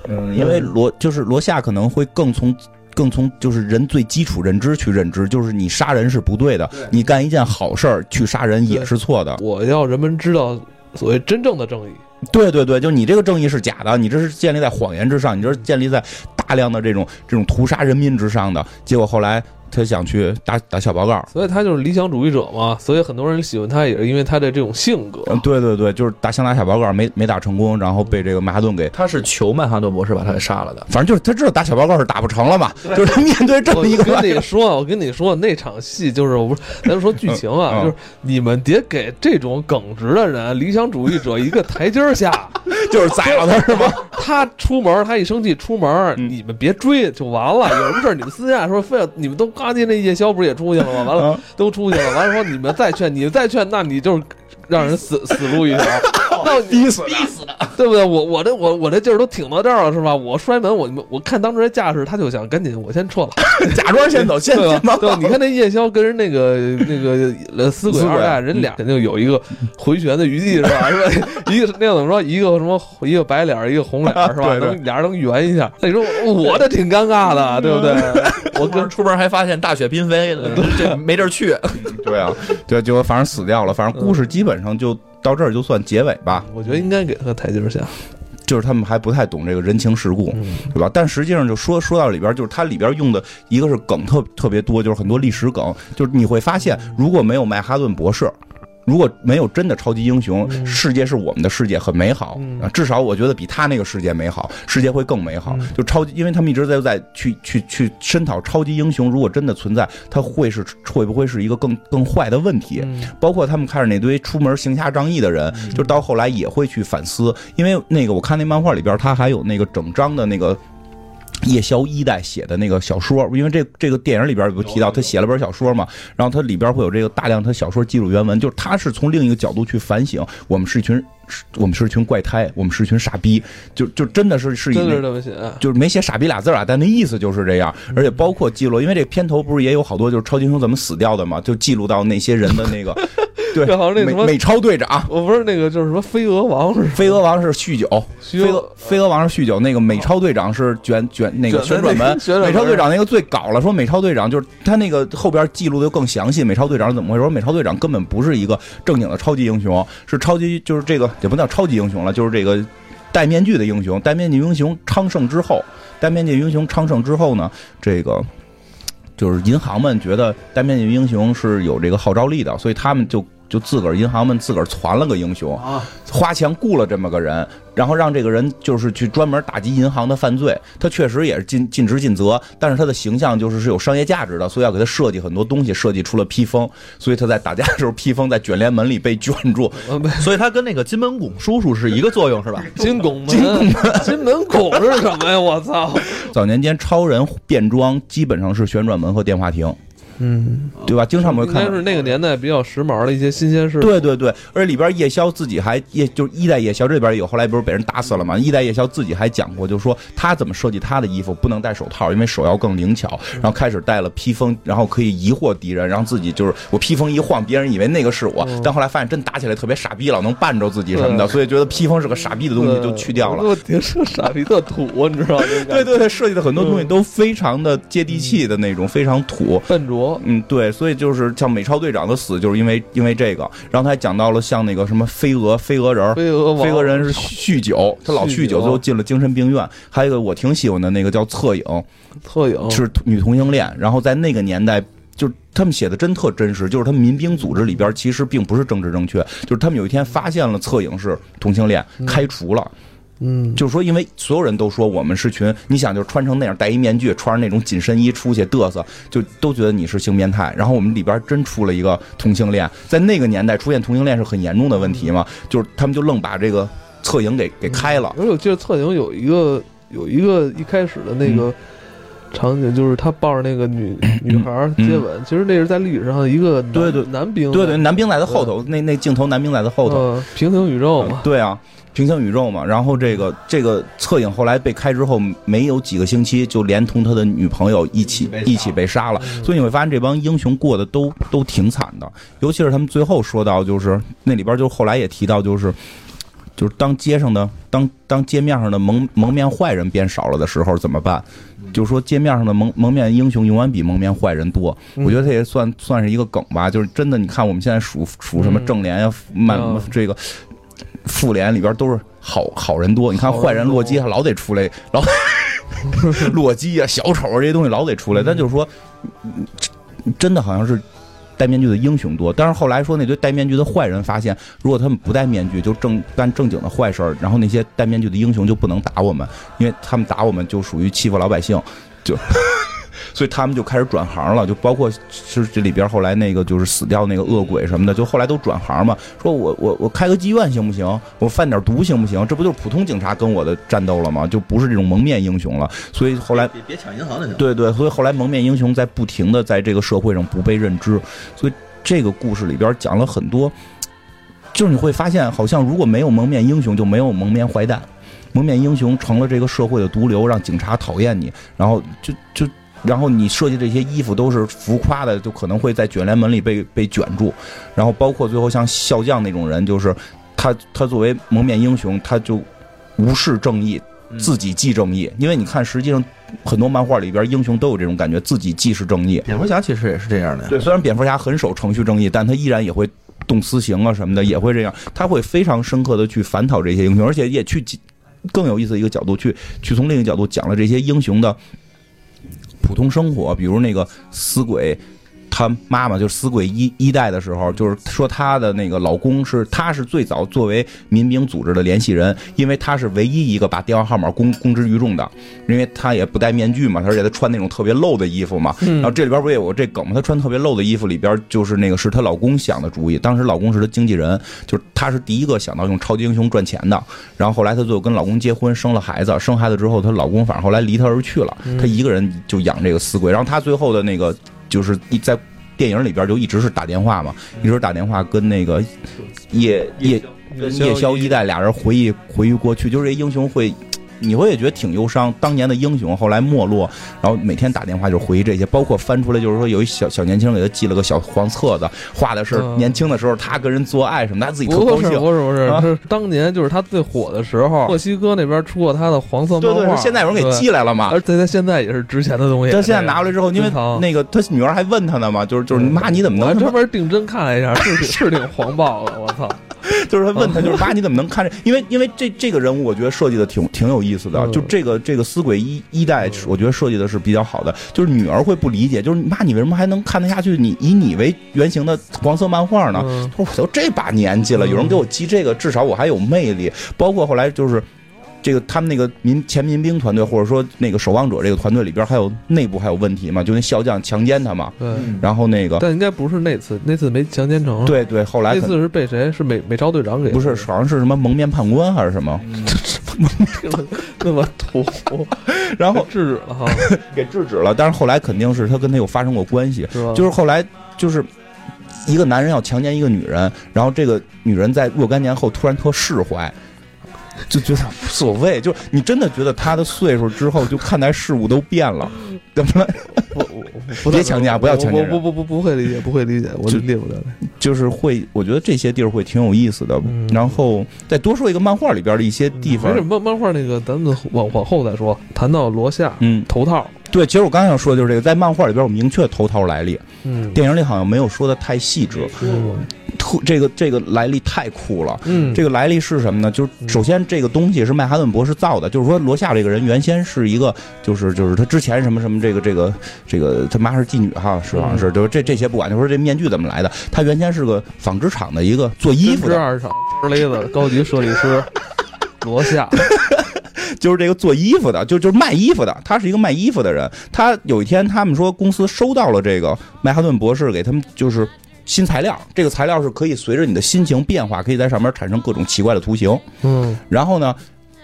嗯，因为罗就是罗夏可能会更从更从就是人最基础认知去认知，就是你杀人是不对的，你干一件好事儿去杀人也是错的。我要人们知道所谓真正的正义。对对对，就你这个正义是假的，你这是建立在谎言之上，你这是建立在大量的这种这种屠杀人民之上的。结果后来他想去打打小报告。所以他就是理想主义者嘛，所以很多人喜欢他，也是因为他的这种性格。嗯，对对对，就是打想打小报告没没打成功，然后被这个曼哈顿给，他是求曼哈顿博士把他给杀了的。反正就是他知道打小报告是打不成了嘛，就是他面对这么一个跟你说，我跟你说，那场戏就是我不是，咱们说剧情啊，就是你们别给这种耿直的人、理想主义者一个台阶下。就是宰了他是吗？他出门，他一生气出门，嗯你们别追就完了。有什么事你们私下说，非要你们都刚才那夜宵不是也出去了吗？完了啊都出去了，完了说你们再劝，你们再劝，那你就是让人死死路一条。那我逼死逼死的，对不对？我我这我我这劲儿都挺到这儿了，是吧？我摔门，我我看当时这架势，他就想赶紧我先撤了，假装先走，先对吧？先忙对？你看那夜宵跟人那个那个呃死鬼二代，人俩肯定有一个回旋的余地，是吧？是吧？一个那样怎么说？一个什么？一个白脸，一个红脸，是吧？俩人能圆一下。那你说我这挺尴尬的，对不对？我跟出门还发现大雪纷飞，这没地儿去。对啊，对，结果反正死掉了，反正故事基本上就到这儿就算结尾吧。我觉得应该给他个台阶下。就是他们还不太懂这个人情世故，嗯对吧？但实际上就说说到里边，就是它里边用的一个是梗特特别多，就是很多历史梗，就是你会发现，如果没有麦哈顿博士。如果没有真的超级英雄，嗯世界是我们的世界，很美好嗯啊！至少我觉得比他那个世界美好，世界会更美好嗯。就超级，因为他们一直在在去去去深讨超级英雄，如果真的存在，他会是会不会是一个更更坏的问题？嗯包括他们看着那堆出门行侠仗义的人，就到后来也会去反思，因为那个我看那漫画里边，他还有那个整章的那个。夜宵一代写的那个小说，因为这这个电影里边有提到他写了本小说嘛，然后他里边会有这个大量他小说记录原文，就是他是从另一个角度去反省，我们是一群我们是一群怪胎，我们是一群傻逼，就就真的是是一真的那是这么写。就是没写傻逼俩字儿啊，但那意思就是这样，而且包括记录，因为这片头不是也有好多就是超级英雄怎么死掉的嘛，就记录到那些人的那个，对，好像那美美超队长。我不是那个就是什么飞蛾王是飞蛾王是酗酒，飞蛾飞蛾王是酗酒，那个美超队长是卷卷那个旋转门，旋转门美超队长那个最搞了，说美超队长就是他那个后边记录的更详细，美超队长是怎么回事？说美超队长根本不是一个正经的超级英雄，是超级就是这个也不叫超级英雄了，就是这个戴面具的英雄。戴面具英雄昌盛之后，戴面具英雄昌盛之后呢，这个。就是银行们觉得戴面具英雄是有这个号召力的，所以他们就就自个儿银行们自个儿攒了个英雄，啊，花钱雇了这么个人，然后让这个人就是去专门打击银行的犯罪。他确实也是尽尽职尽责，但是他的形象就是是有商业价值的，所以要给他设计很多东西，设计出了披风。所以他在打架的时候，披风在卷帘门里被卷住。所以他跟那个金门拱叔叔是一个作用，是吧？金拱门，金门拱是什么呀？我操！早年间超人变装基本上是旋转门和电话亭，嗯，对吧？经常我们会看到。应该是那个年代比较时髦的一些新鲜事。对对对，而且里边夜宵自己还夜就是一代夜宵这边有，后来不是被人打死了吗？一代夜宵自己还讲过，就是说他怎么设计他的衣服，不能戴手套，因为手要更灵巧。然后开始戴了披风，然后可以疑惑敌人，然后自己就是我披风一晃，别人以为那个是我，但后来发现真打起来特别傻逼，老能绊着自己什么的，所以觉得披风是个傻逼的东西，就去掉了。我挺是 傻逼特土，你知道吗？对对对，设计的很多东西都非常的接地气的那种，非常土。笨拙。嗯，对，所以就是像美超队长的死，就是因为因为这个。然后他还讲到了像那个什么飞蛾飞蛾人儿，飞蛾，飞蛾人是酗酒，他老酗酒，酒最后进了精神病院。还有一个我挺喜欢的那个叫侧影，侧影，是女同性恋。然后在那个年代，就是他们写的真特真实，就是他们民兵组织里边其实并不是政治正确，就是他们有一天发现了侧影是同性恋，开除了。嗯，就是说，因为所有人都说我们是群，你想就穿成那样，戴一面具，穿着那种紧身衣出去嘚瑟，就都觉得你是性变态。然后我们里边真出了一个同性恋，在那个年代出现同性恋是很严重的问题嘛，就是他们就愣把这个侧影给给开了。而且我记得侧影有一个有一个一开始的那嗯个场景，就是他抱着那个女 女孩接吻，其实那是在历史上的一个对对男兵，对对，男兵在他后头，那那镜头男兵在他后头。嗯平行宇宙嘛，对啊，平行宇宙嘛。然后这个这个侧影后来被开之后，没有几个星期，就连同他的女朋友一起一起被杀了。所以你会发现这帮英雄过得都都挺惨的，尤其是他们最后说到，就是那里边就后来也提到，就是。就是当街上的当当街面上的蒙蒙面坏人变少了的时候怎么办？就是说街面上的蒙蒙面英雄永远比蒙面坏人多。嗯我觉得这也算算是一个梗吧。就是真的，你看我们现在数数什么嗯正联呀、满嗯这个复联里边都是好好人多。你看坏人洛基还老得出来，老洛基啊、小丑啊这些东西老得出来。但就是说，嗯真的好像是。戴面具的英雄多，但是后来说那堆戴面具的坏人发现，如果他们不戴面具，就正干正经的坏事儿，然后那些戴面具的英雄就不能打我们，因为他们打我们就属于欺负老百姓，就所以他们就开始转行了，就包括是这里边后来那个就是死掉那个恶鬼什么的，就后来都转行嘛，说我我我开个妓院行不行？我贩点毒行不行？这不就是普通警察跟我的战斗了吗？就不是这种蒙面英雄了。所以后来别别抢银行就行。对对，所以后来蒙面英雄在不停的在这个社会上不被认知，所以这个故事里边讲了很多，就是你会发现，好像如果没有蒙面英雄，就没有蒙面坏蛋，蒙面英雄成了这个社会的毒瘤，让警察讨厌你，然后就就。然后你设计这些衣服都是浮夸的，就可能会在卷帘门里被被卷住，然后包括最后像笑匠那种人，就是他他作为蒙面英雄，他就无视正义，自己即正义。因为你看，实际上很多漫画里边英雄都有这种感觉，自己既是正义。蝙蝠侠其实也是这样的。对，虽然蝙蝠侠很守程序正义，但他依然也会动私刑啊什么的，也会这样。他会非常深刻的去反讨这些英雄，而且也去更有意思的一个角度去去从另一个角度讲了这些英雄的。普通生活，比如那个死鬼。她妈妈就是死鬼一一代的时候，就是说她的那个老公是，她是最早作为民兵组织的联系人，因为她是唯一一个把电话号码公公之于众的，因为她也不戴面具嘛，而且她穿那种特别露的衣服嘛。然后这里边不也有这梗吗？她穿特别露的衣服里边就是那个是她老公想的主意，当时老公是她经纪人，就是她是第一个想到用超级英雄赚钱的。然后后来她最后跟老公结婚，生了孩子，生孩子之后她老公反正后来离她而去了，她一个人就养这个死鬼。然后她最后的那个。就是一在电影里边就一直是打电话嘛，一直打电话跟那个夜夜跟夜宵一代俩人回忆回忆过去，就是这英雄会。你会也觉得挺忧伤，当年的英雄后来没落，然后每天打电话就回忆这些，包括翻出来就是说有一小小年轻给他寄了个小黄册子，画的是年轻的时候他跟人做爱什么，他自己特高兴。不是不是不是，当年就是他最火的时候，墨西哥那边出过他的黄色漫画，对对，现在有人给寄来了嘛？而且他现在也是值钱的东西。他现在拿回来之后，因为那个他女儿还问他呢嘛，就是就是妈你怎么能？专门定真看了一下，是是挺黄暴的，我操。就是他问他，就是妈，你怎么能看这？因为因为这这个人物，我觉得设计的挺挺有意思的。就这个这个死鬼一一代，我觉得设计的是比较好的。就是女儿会不理解，就是妈，你为什么还能看得下去？你以你为原型的黄色漫画呢？他说我都这把年纪了，有人给我寄这个，至少我还有魅力。包括后来就是。这个他们那个民前民兵团队，或者说那个守望者这个团队里边，还有内部还有问题嘛？就那笑将强奸他嘛？对。然后那个，但应该不是那次，那次没强奸成。对对，后来那次是被谁？是美美超队长给？不是，好像是什么蒙面判官还是什么？蒙面那么土，然后制止了哈，给制止了。但是后来肯定是他跟他有发生过关系，是就是后来就是一个男人要强奸一个女人，然后这个女人在若干年后突然特释怀。就觉得无所谓，就你真的觉得他的岁数之后，就看待事物都变了，怎么了？不 别强加，不要强加不不不不会理解，不会理解，我理解不了。就是会，我觉得这些地儿会挺有意思的。然后再多说一个漫画里边的一些地方。漫漫画那个，咱们往往后再说。谈到罗夏，嗯，头套。对，其实我刚才想说的就是这个，在漫画里边有明确头套来历，嗯，电影里好像没有说的太细致，嗯，特这个这个来历太酷了，嗯，这个来历是什么呢？就是首先这个东西是曼哈顿博士造的，就是说罗夏这个人原先是一个，就是就是他之前什么什么这个这个这个他妈是妓女哈，是好像是，就是这这些不管，就说这面具怎么来的，他原先是个纺织厂的一个做衣服的二厂，勒子高级设计师罗夏。就是这个做衣服的，就就是卖衣服的，他是一个卖衣服的人。他有一天，他们说公司收到了这个曼哈顿博士给他们就是新材料，这个材料是可以随着你的心情变化，可以在上面产生各种奇怪的图形。嗯，然后呢？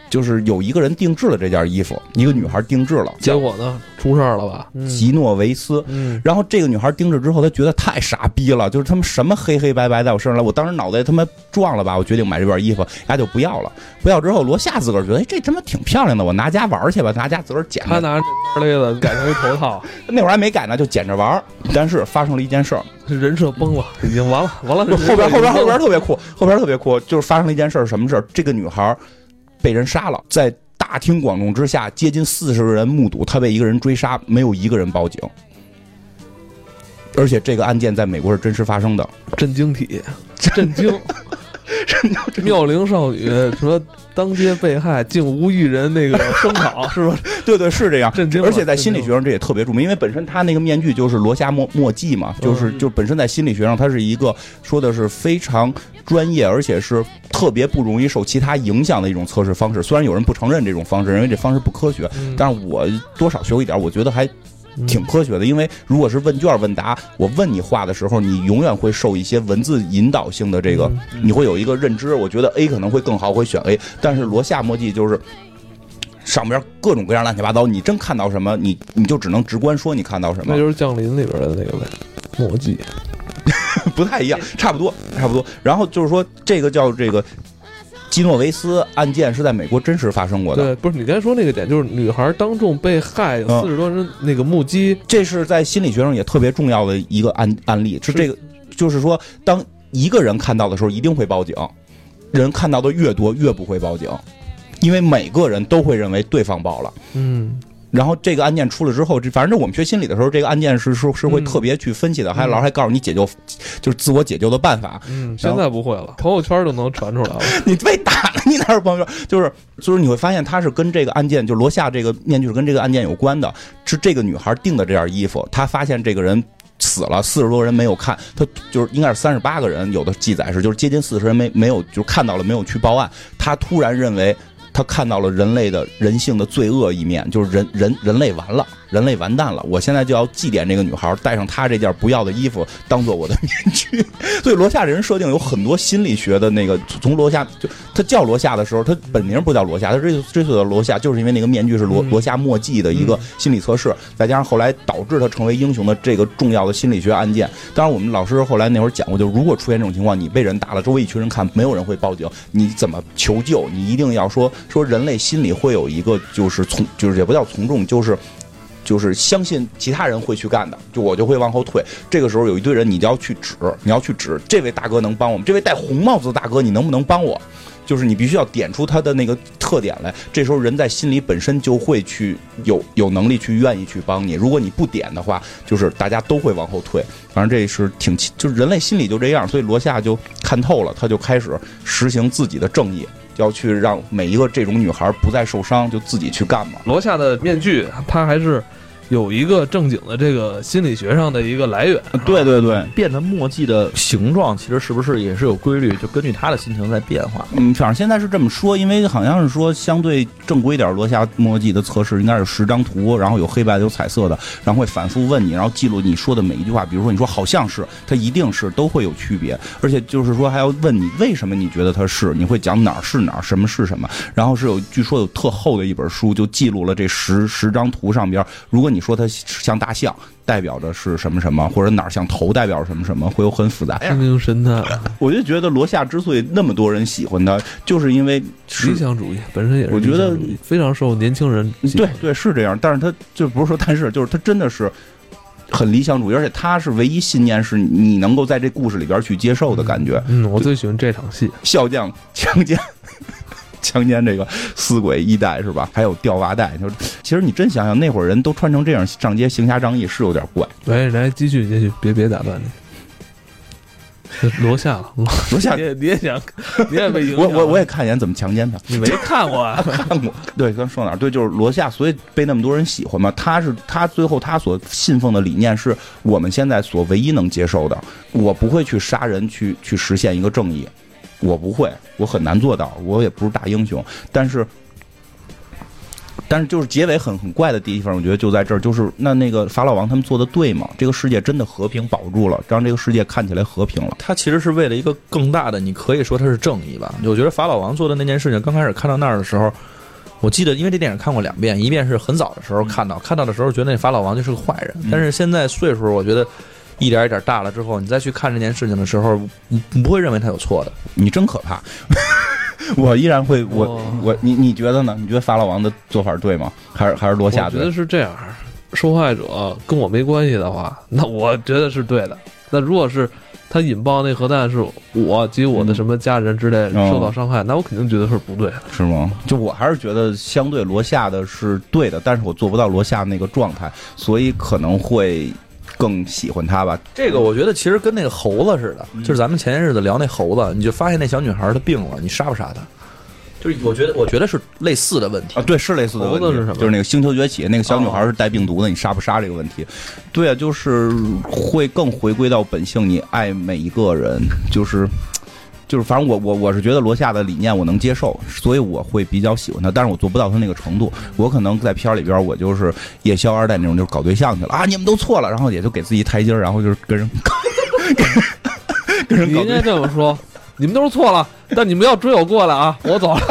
就是有一个人定制了这件衣服，一个女孩定制了，结果呢出事儿了吧？吉诺维斯，然后这个女孩定制之后，她觉得太傻逼了，就是他们什么黑黑白白在我身上来，我当时脑袋他妈撞了吧？我决定买这件衣服，丫就不要了。不要之后，罗夏自个儿觉得，哎，这他妈挺漂亮的，我拿家玩去吧，拿家自个儿捡。他拿这勒的改成一头套，那会儿还没改呢，就捡着玩。但是发生了一件事儿，人设崩了，已经完了，完了。后边后边后边特别酷，后边特别酷，就是发生了一件事儿，什么事儿？这个女孩被人杀了，在。大庭广众之下，接近四十个人目睹他被一个人追杀，没有一个人报警。而且这个案件在美国是真实发生的，震惊体，震惊。妙龄少女说：“当街被害，竟无一人那个声讨，是吧？”对对，是这样。而且在心理学上，这也特别著名，因为本身他那个面具就是罗夏墨墨迹嘛，就是就本身在心理学上，它是一个说的是非常专业，而且是特别不容易受其他影响的一种测试方式。虽然有人不承认这种方式，认为这方式不科学，但是我多少学过一点，我觉得还挺科学的。因为如果是问卷问答，我问你话的时候，你永远会受一些文字引导性的这个，你会有一个认知。我觉得 A 可能会更好，会选 A。但是罗夏墨迹就是上边各种各样乱七八糟，你真看到什么，你你就只能直观说你看到什么那。就是降临里边的那个呗，墨迹。不太一样，差不多，差不多。然后就是说，这个叫这个基诺维斯案件是在美国真实发生过的，对，不是你刚才说那个点，就是女孩当众被害，四十多人那个目击，这是在心理学上也特别重要的一个案案例。是这个，就是说，当一个人看到的时候，一定会报警；人看到的越多，越不会报警，因为每个人都会认为对方报了。嗯，然后这个案件出了之后，这反正我们学心理的时候，这个案件是是是会嗯特别去分析的，还老师还告诉你解救，就是自我解救的办法。嗯，现在不会了，朋友圈都能传出来了。你被打了，你哪有朋友圈？就是就是你会发现，他是跟这个案件，就罗夏这个面具是跟这个案件有关的，是这个女孩订的这件衣服，她发现这个人。死了，四十多人没有看，他就是应该是三十八个人，有的记载是就是接近四十人没没有就是看到了没有去报案，他突然认为他看到了人类的人性的罪恶一面，就是人人人类完了，人类完蛋了，我现在就要祭奠这个女孩，带上她这件不要的衣服当做我的面具。所以罗夏这人设定有很多心理学的那个，从罗夏就他叫罗夏的时候，他本名不叫罗夏，他追追溯到罗夏，就是因为那个面具是罗嗯罗夏墨迹的一个心理测试，再加上后来导致他成为英雄的这个重要的心理学案件。当然，我们老师后来那会儿讲过，就如果出现这种情况，你被人打了，周围一群人看，没有人会报警，你怎么求救？你一定要说说人类心里会有一个就是从就是也不叫从众，就是。就是相信其他人会去干的，就我就会往后退。这个时候有一堆人，你就要去指，你要去指这位大哥能帮我们，这位戴红帽子的大哥，你能不能帮我？就是你必须要点出他的那个特点来。这时候人在心里本身就会去有 有能力去愿意去帮你。如果你不点的话，就是大家都会往后退。反正这是挺就是人类心理就这样，所以罗夏就看透了，他就开始实行自己的正义，要去让每一个这种女孩不再受伤，就自己去干嘛。罗夏的面具，它还是有一个正经的这个心理学上的一个来源。对对对，变成墨迹的形状，其实是不是也是有规律？就根据他的心情在变化。嗯，反正现在是这么说，因为好像是说相对正规点儿罗夏墨迹的测试应该是十张图，然后有黑白的，有彩色的，然后会反复问你，然后记录你说的每一句话。比如说你说好像是，它一定是都会有区别，而且就是说还要问你为什么你觉得它是，你会讲哪儿是哪儿，什么是什么。然后是有据说有特厚的一本书，就记录了这十十张图上边，如果你说它像大象。代表着是什么什么，或者哪儿像头代表什么什么，会有很复杂。心灵神探，我就觉得罗夏之所以那么多人喜欢他，就是因为是理想主义本身也是我觉得非常受年轻人对对是这样，但是他就不是说但是，就是他真的是很理想主义，而且他是唯一信念是你能够在这故事里边去接受的感觉。嗯，我最喜欢这场戏。笑匠强奸。强奸这个死鬼一代是吧？还有吊袜带，就是其实你真想想，那会儿人都穿成这样上街行侠仗义，是有点怪。来来，继续继续，别别打断你。罗夏，罗夏 你，也你也想，你也被影响。我我我也看一眼怎么强奸他。你没看过啊？看过，对，刚说哪儿？对，就是罗夏，所以被那么多人喜欢嘛。他是他最后他所信奉的理念是我们现在所唯一能接受的。我不会去杀人，去去实现一个正义，我不会，我很难做到，我也不是大英雄。但是，但是就是结尾很很怪的地方，我觉得就在这儿，就是那那个法老王他们做的对吗？这个世界真的和平保住了，让这个世界看起来和平了。他其实是为了一个更大的，你可以说他是正义吧。我觉得法老王做的那件事情，刚开始看到那儿的时候，我记得因为这电影看过两遍，一遍是很早的时候看到，看到的时候觉得那法老王就是个坏人，但是现在岁数我觉得一点一点大了之后，你再去看这件事情的时候，你你不会认为他有错的。你真可怕。我依然会，我哦我你你觉得呢？你觉得法老王的做法对吗？还是还是罗夏我觉得？是这样，受害者跟我没关系的话，那我觉得是对的。那如果是他引爆那核弹是我及我的什么家人之类嗯受到伤害，那我肯定觉得是不对的。是吗？就我还是觉得相对罗夏的是对的，但是我做不到罗夏那个状态，所以可能会更喜欢他吧。这个我觉得其实跟那个猴子似的，就是咱们前些日子聊那猴子，你就发现那小女孩她病了，你杀不杀她？就是我觉得，我觉得是类似的问题啊，。对，是类似的问题，猴子是什么就是那个星球崛起那个小女孩是带病毒的，你杀不杀这个问题？对啊，就是会更回归到本性，你爱每一个人，就是就是反正我我我是觉得罗夏的理念我能接受，所以我会比较喜欢他，但是我做不到他那个程度。我可能在片儿里边，我就是夜宵二代那种，就是搞对象去了啊，你们都错了，然后也就给自己一台阶儿，然后就是跟人跟人你应该。这么说，你们都是错了，但你们要追我过来啊，我走了。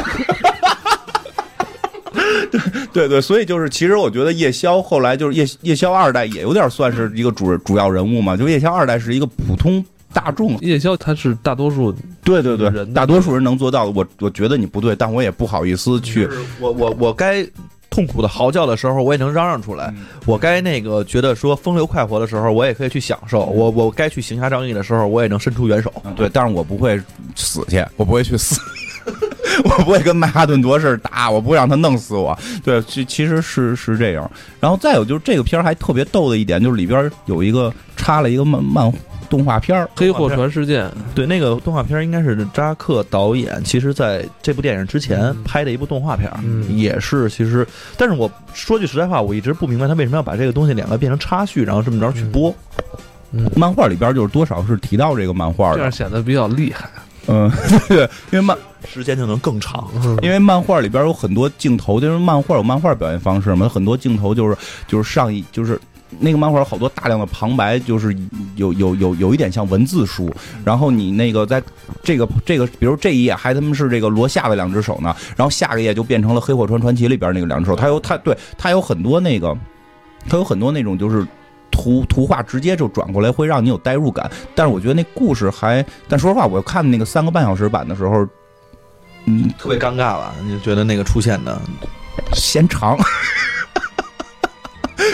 对对，所以就是其实我觉得夜宵后来就是夜夜宵二代也有点算是一个主主要人物嘛，就夜宵二代是一个普通大众。夜宵它是大多数对对对人，大多数人能做到的，我我觉得你不对，但我也不好意思去。我我我该痛苦的嚎叫的时候，我也能嚷嚷出来；我该那个觉得说风流快活的时候，我也可以去享受；我我该去行侠仗义的时候，我也能伸出援手。嗯对，但是我不会死去，我不会去死，我不会跟曼哈顿博士打，我不会让他弄死我。对，其其实是是这样。然后再有就是这个片儿还特别逗的一点，就是里边有一个插了一个漫漫动画片儿，黑货船事件，对，那个动画片应该是扎克导演，其实在这部电影之前嗯拍的一部动画片，嗯也是其实，但是我说句实在话，我一直不明白他为什么要把这个东西两个变成插叙，然后这么着去播。嗯，漫画里边就是多少是提到这个漫画的这样。显得比较厉害。嗯，对，因为漫时间就能更长。嗯因为漫画里边有很多镜头，就是漫画有漫画表现方式嘛，很多镜头就是就是上一就是。那个漫画有好多大量的旁白，就是有有有有一点像文字书。然后你那个在这个这个，比如这一页还他们是这个罗夏的两只手呢，然后下个页就变成了《黑火船传奇》里边那个两只手。它有它对它有很多那个，它有很多那种就是图图画直接就转过来，会让你有代入感。但是我觉得那故事还，但说实话，我看那个三个半小时版的时候，嗯，特别尴尬吧？你就觉得那个出现的，嫌长，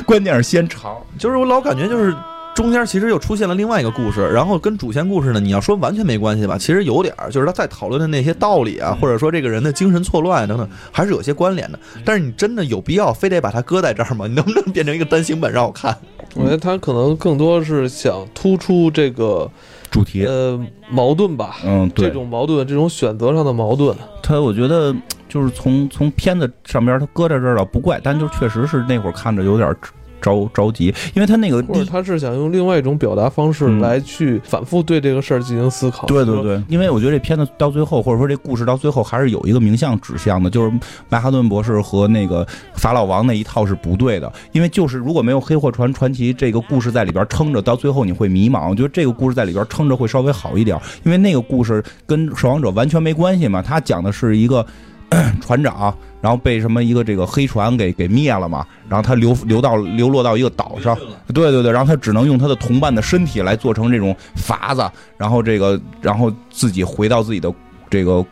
关键是先长。就是我老感觉就是中间其实又出现了另外一个故事，然后跟主线故事呢，你要说完全没关系吧，其实有点儿，就是他在讨论的那些道理啊，或者说这个人的精神错乱啊等等，还是有些关联的。但是你真的有必要非得把它搁在这儿吗？你能不能变成一个单行本让我看？我觉得他可能更多是想突出这个主题，呃矛盾吧，嗯，对这，种矛盾，这种选择上的矛盾。他我觉得就是从从片子上边他搁在这儿了不怪，但就确实是那会儿看着有点着着急，因为他那个或者。他是想用另外一种表达方式嗯来去反复对这个事儿进行思考。对对对，因为我觉得这片子到最后，或者说这故事到最后，还是有一个明向指向的，就是曼哈顿博士和那个法老王那一套是不对的。因为就是如果没有黑货船传奇这个故事在里边撑着，到最后你会迷茫。我觉得这个故事在里边撑着会稍微好一点，因为那个故事跟守望者完全没关系嘛，他讲的是一个。船长，然后被什么一个这个黑船给给灭了嘛，然后他流流到流落到一个岛上，对对对，然后他只能用他的同伴的身体来做成这种筏子，然后这个然后自己回到自己的这个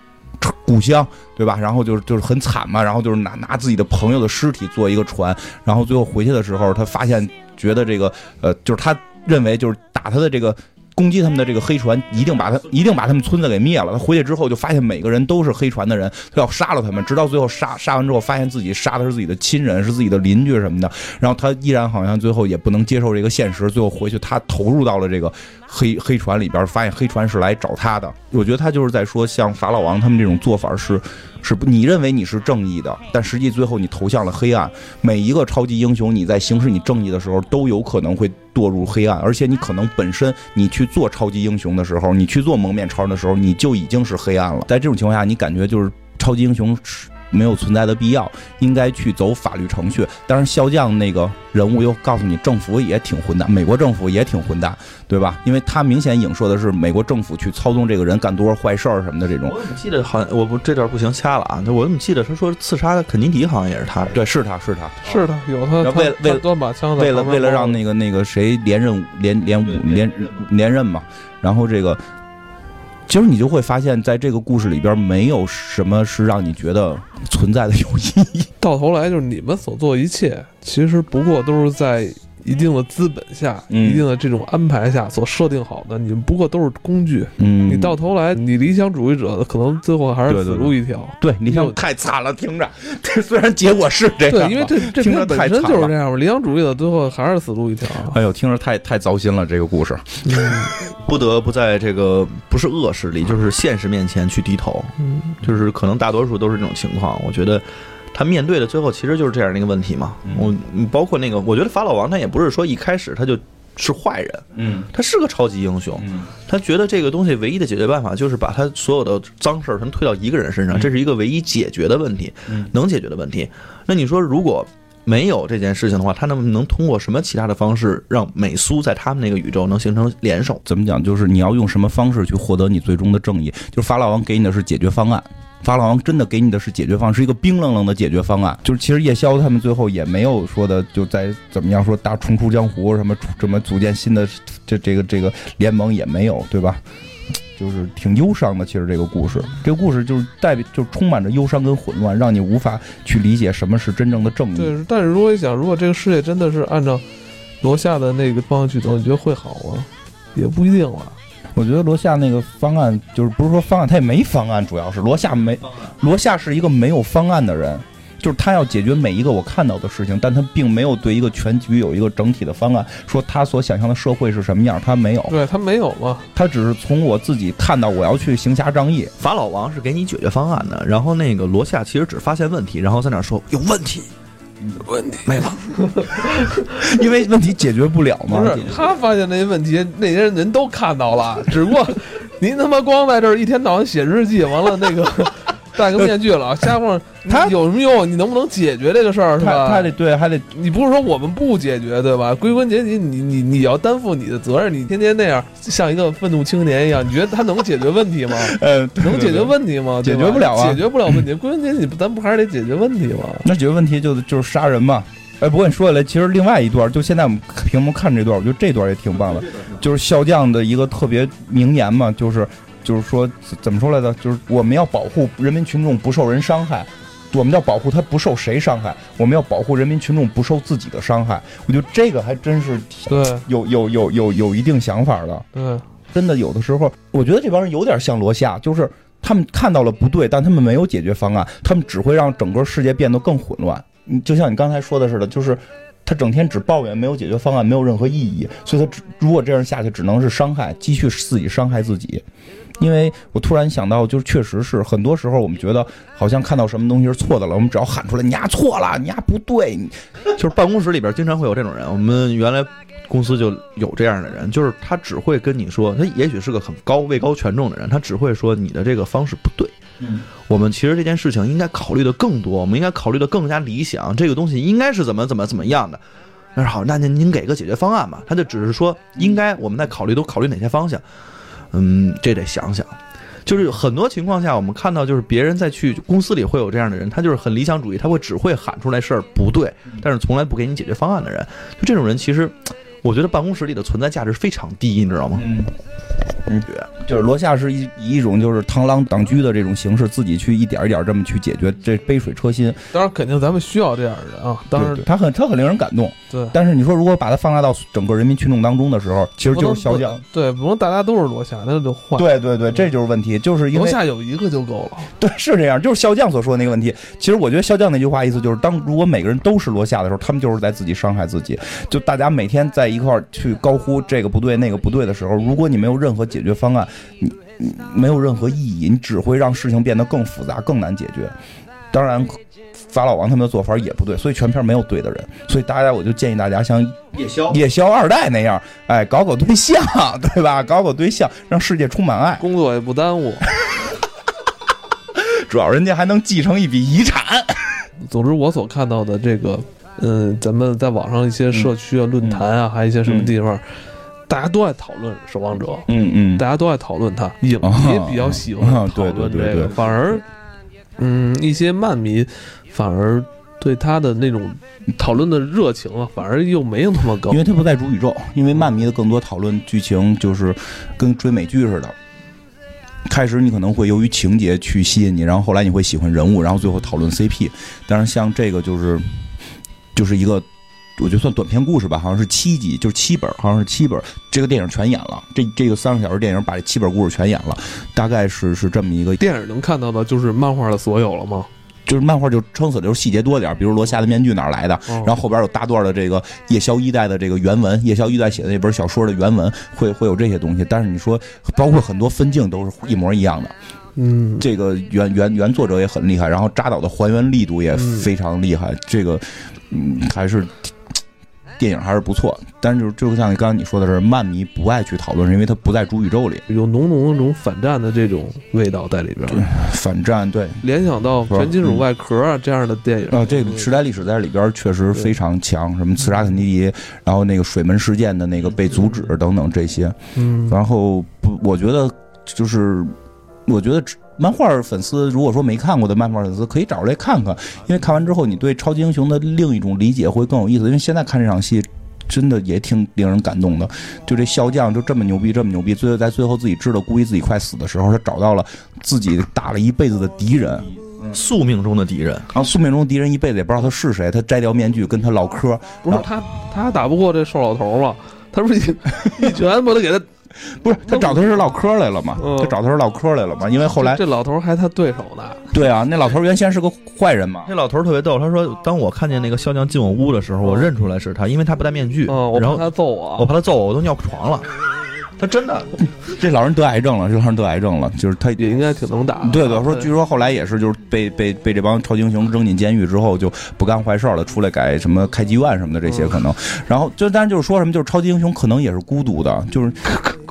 故乡，对吧？然后就是就是很惨嘛，然后就是拿拿自己的朋友的尸体做一个船，然后最后回去的时候，他发现觉得这个呃，就是他认为就是打他的这个。攻击他们的这个黑船，一定把他一定把他们村子给灭了。他回去之后就发现每个人都是黑船的人，他要杀了他们，直到最后杀杀完之后，发现自己杀的是自己的亲人，是自己的邻居什么的。然后他依然好像最后也不能接受这个现实，最后回去他投入到了这个黑黑船里边，发现黑船是来找他的。我觉得他就是在说，像法老王他们这种做法是是你认为你是正义的，但实际最后你投向了黑暗。每一个超级英雄，你在行使你正义的时候，都有可能会堕入黑暗，而且你可能本身你去做超级英雄的时候，你去做蒙面超人的时候，你就已经是黑暗了。在这种情况下，你感觉就是超级英雄是没有存在的必要，应该去走法律程序。当然，肖将那个人物又告诉你，政府也挺混蛋，美国政府也挺混蛋，对吧？因为他明显影射的是美国政府去操纵这个人干多少坏事儿什么的这种。我怎么记得好像我不这段不行掐了啊？就我怎么记得他说刺杀肯尼迪好像也是他。对，是他是他，是他，有他为了为了他端把枪为了为了让那个那个谁连任连连对五连连任嘛，然后这个。其实你就会发现，在这个故事里边，没有什么是让你觉得存在的有意义。到头来就是你们所做一切，其实不过都是在一定的资本下、嗯一定的这种安排下所设定好的，你们不过都是工具。嗯你到头来，你理想主义者可能最后还是死路一条。对理想就太惨了，听着，虽然结果是这样，对，因为这这听着片本身就是这样嘛，理想主义者最后还是死路一条。哎呦，听着太太糟心了，这个故事。不得不在这个不是恶势力，就是现实面前去低头，嗯，就是可能大多数都是这种情况。我觉得他面对的最后其实就是这样的一个问题嘛。嗯我嗯包括那个，我觉得法老王他也不是说一开始他就是坏人，嗯他是个超级英雄，嗯他觉得这个东西唯一的解决办法就是把他所有的脏事儿全推到一个人身上，嗯这是一个唯一解决的问题，嗯能解决的问题。那你说如果没有这件事情的话，他能不能通过什么其他的方式让美苏在他们那个宇宙能形成联手？怎么讲？就是你要用什么方式去获得你最终的正义？就是法老王给你的是解决方案。法老王真的给你的是解决方案，是一个冰冷冷的解决方案。就是其实夜宵他们最后也没有说的，就在怎么样说大重出江湖，什么什么组建新的这这个这个联盟也没有，对吧？就是挺忧伤的。其实这个故事，这个故事就是代表，就充满着忧伤跟混乱，让你无法去理解什么是真正的正义。对，但是如果你想，如果这个世界真的是按照罗夏的那个方向去走，你觉得会好吗？也不一定啊。我觉得罗夏那个方案就是不是说方案，他也没方案，主要是罗夏没，罗夏是一个没有方案的人，就是他要解决每一个我看到的事情，但他并没有对一个全局有一个整体的方案，说他所想象的社会是什么样，他没有，对他没有嘛，他只是从我自己看到我要去行侠仗义，法老王是给你解决方案的，然后那个罗夏其实只发现问题，然后在那儿说有问题，有问题。没了。因为问题解决不了嘛不。是他发现那些问题，那些人都看到了，只不过您他妈光在这儿一天到晚写日记，完了那个戴个面具了，瞎逛，他有什么用？你能不能解决这个事儿是他吧？他得对，还得你不是说我们不解决对吧？归根结底，你你你要担负你的责任。你天天那样像一个愤怒青年一样，你觉得他能解决问题吗？呃，能解决问题吗？解决不了啊解决不了问题。归根结底，咱不还是得解决问题吗？那解决问题就就是杀人嘛。哎，不过你说起来，其实另外一段，就现在我们屏幕看这段，我觉得这段也挺棒的，就是笑匠的一个特别名言嘛，就是就是说怎怎么说来着？就是我们要保护人民群众不受人伤害，我们要保护他不受谁伤害，我们要保护人民群众不受自己的伤害。我觉得这个还真是对有有有有有一定想法的。对，真的有的时候，我觉得这帮人有点像罗夏，就是他们看到了不对，但他们没有解决方案，他们只会让整个世界变得更混乱。你就像你刚才说的似的，就是他整天只抱怨，没有解决方案，没有任何意义，所以他只如果这样下去，只能是伤害，继续自己伤害自己。因为我突然想到，就是确实是很多时候我们觉得好像看到什么东西是错的了，我们只要喊出来“你丫错了，你丫不对”，就是办公室里边经常会有这种人，我们原来公司就有这样的人，就是他只会跟你说，他也许是个很高位高权重的人，他只会说你的这个方式不对。嗯，我们其实这件事情应该考虑的更多，我们应该考虑的更加理想，这个东西应该是怎么怎么怎么样的。那好，那您您给个解决方案吧。他就只是说，应该我们在考虑都考虑哪些方向，嗯，这得想想。就是很多情况下，我们看到就是别人在去公司里会有这样的人，他就是很理想主义，他会只会喊出来事儿不对，但是从来不给你解决方案的人。就这种人，其实我觉得办公室里的存在价值非常低，你知道吗？嗯，嗯，就是罗夏是以以一种就是螳螂挡车的这种形式，自己去一点一点这么去解决这杯水车薪。当然肯定咱们需要这样的人啊。当然他很他很令人感动。对，但是你说如果把它放大到整个人民群众当中的时候，其实就是肖将。对，不能大家都是罗夏，那就换。对对对，这就是问题，就是因为罗夏有一个就够了。对是这样，就是肖将所说的那个问题。其实我觉得肖将那句话意思就是，当如果每个人都是罗夏的时候，他们就是在自己伤害自己。就大家每天在一块儿去高呼这个不对那个不对的时候，如果你没有任何解决方案，你你没有任何意义，你只会让事情变得更复杂、更难解决。当然，法老王他们的做法也不对，所以全片没有对的人。所以大家，我就建议大家像夜宵夜宵二代那样，哎，搞搞对象，对吧？搞搞对象，让世界充满爱。工作也不耽误。主要人家还能继承一笔遗产。总之，我所看到的这个，嗯，咱们在网上一些社区啊、论坛啊，还有一些什么地方，大家都爱讨论《守望者》，嗯嗯大家都爱讨论它，影啊迷也比较喜欢啊讨论对对对对这个，反而，嗯，一些漫迷反而对他的那种讨论的热情啊，反而又没有那么高因。为他不在主宇宙，因为漫迷的更多讨论剧情就是跟追美剧似的。开始你可能会由于情节去吸引你，然后后来你会喜欢人物，然后最后讨论 CP。但是像这个就是就是一个，我觉得算短篇故事吧，好像是七集，就是七本，好像是七本。这个电影全演了，这这个三个小时电影把这七本故事全演了，大概是是这么一个电影能看到的就是漫画的所有了吗？就是漫画就撑死了，就是细节多点，比如罗夏的面具哪儿来的，然然后后边有大段的这个夜宵一代的这个原文，夜宵一代写的那本小说的原文，会会有这些东西。但是你说，包括很多分镜都是一模一样的，嗯，这个原原原作者也很厉害，然后扎导的还原力度也非常厉害。这个，嗯，还是电影还是不错，但是就就像刚刚你说的是，漫迷不爱去讨论，是因为它不在主宇宙里。有浓浓的那种反战的这种味道在里边。儿，反战对，联想到全金属外壳啊这样的电影，啊，这个时代历史在里边确实非常强，什么刺杀肯尼迪，然后那个水门事件的那个被阻止等等这些，嗯，然后不，我觉得就是，我觉得漫画粉丝如果说没看过的漫画粉丝可以找出来看看，因为看完之后你对超级英雄的另一种理解会更有意思。因为现在看这场戏。真的也挺令人感动的，就这笑匠就这么牛逼，这么牛逼，最后在最后自己知道估计自己快死的时候，他找到了自己打了一辈子的敌人，宿命中的敌人，然后宿命中敌人一辈子也不知道他是谁，他摘掉面具跟他唠嗑，不是他他还打不过这瘦老头吗？他不是一 一拳把他给他，不是他找他是唠嗑来了嘛？嗯他找他是唠嗑来了嘛？因为后来这老头还他对手呢，对啊，那老头原先是个坏人嘛，那老头儿特别逗，他说：“当我看见那个肖江进我屋的时候，我认出来是他，因为他不戴面具。嗯，我然后他揍我，我怕他揍我，我都尿床了。他真的，这老人得癌症了，这老人得癌症了，就是他。也应该挺能打的，对对，说据说后来也是，就是被被被这帮超级英雄扔进监狱之后，就不干坏事了，出来改什么开妓院什么的这些可能。然后就但是就是说什么，就是超级英雄可能也是孤独的，就是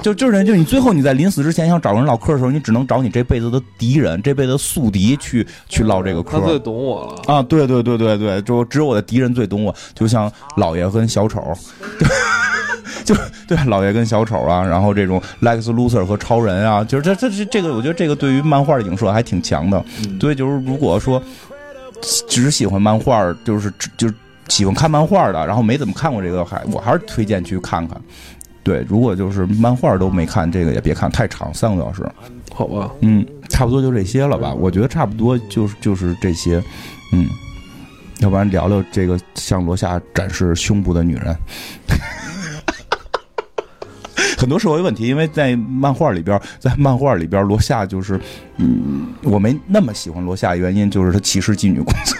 就就是就你最后你在临死之前想找人唠嗑的时候，你只能找你这辈子的敌人，这辈子的宿敌去去唠这个嗑他。最懂我了。啊，对对对对对，就只有我的敌人最懂我，就像老爷跟小丑，就对老爷跟小丑啊，然后这种 Lex Luthor 和超人啊，就是这这这这个，我觉得这个对于漫画的影射还挺强的。对，就是如果说只喜欢漫画，就是就是喜欢看漫画的，然后没怎么看过这个，还我还是推荐去看看。对，如果就是漫画都没看，这个也别看，太长，三个多小时。好吧，嗯，差不多就这些了吧？我觉得差不多就是就是这些，嗯，要不然聊聊这个向罗夏展示胸部的女人。很多社会问题，因为在漫画里边，在漫画里边，罗夏就是，嗯，我没那么喜欢罗夏，原因就是他歧视妓女工作，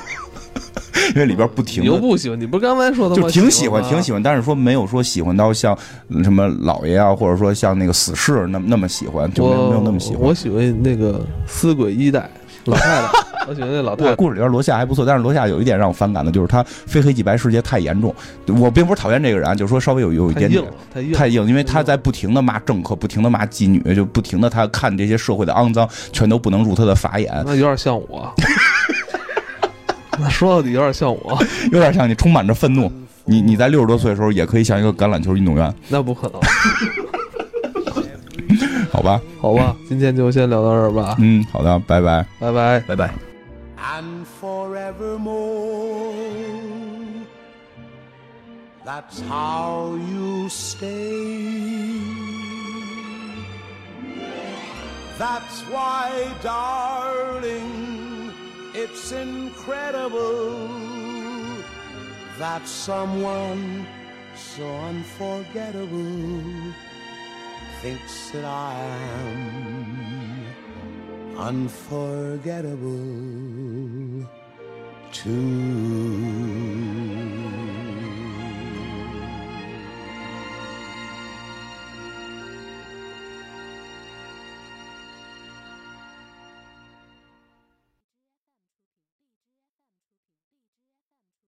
因为里边不停你又的不喜欢，你不是刚才说的吗？就挺喜欢，挺喜欢，但是说没有说喜欢到像嗯什么老爷啊，或者说像那个死侍那么那么喜欢，就没有没有那么喜欢。我喜欢那个死鬼一代老太太，我觉得老太太。故事里边罗夏还不错，但是罗夏有一点让我反感的，就是他非黑即白世界太严重。我并不是讨厌这个人啊，就是说稍微有有一点点太硬，太硬，太硬，因为他在不停的骂政客，不停的骂妓女，就不停的他看这些社会的肮脏，全都不能入他的法眼，那有点像我。那说到底有点像我，有点像你充满着愤怒。你你在六十多岁的时候，也可以像一个橄榄球运动员，那不可能。好吧？好吧，今天就先聊到这儿吧，嗯，好的，拜拜。拜拜。拜拜。And forevermore. That's how you stay. That's why, darling, it's incredible that someone so unforgettable thinks that I am unforgettable too.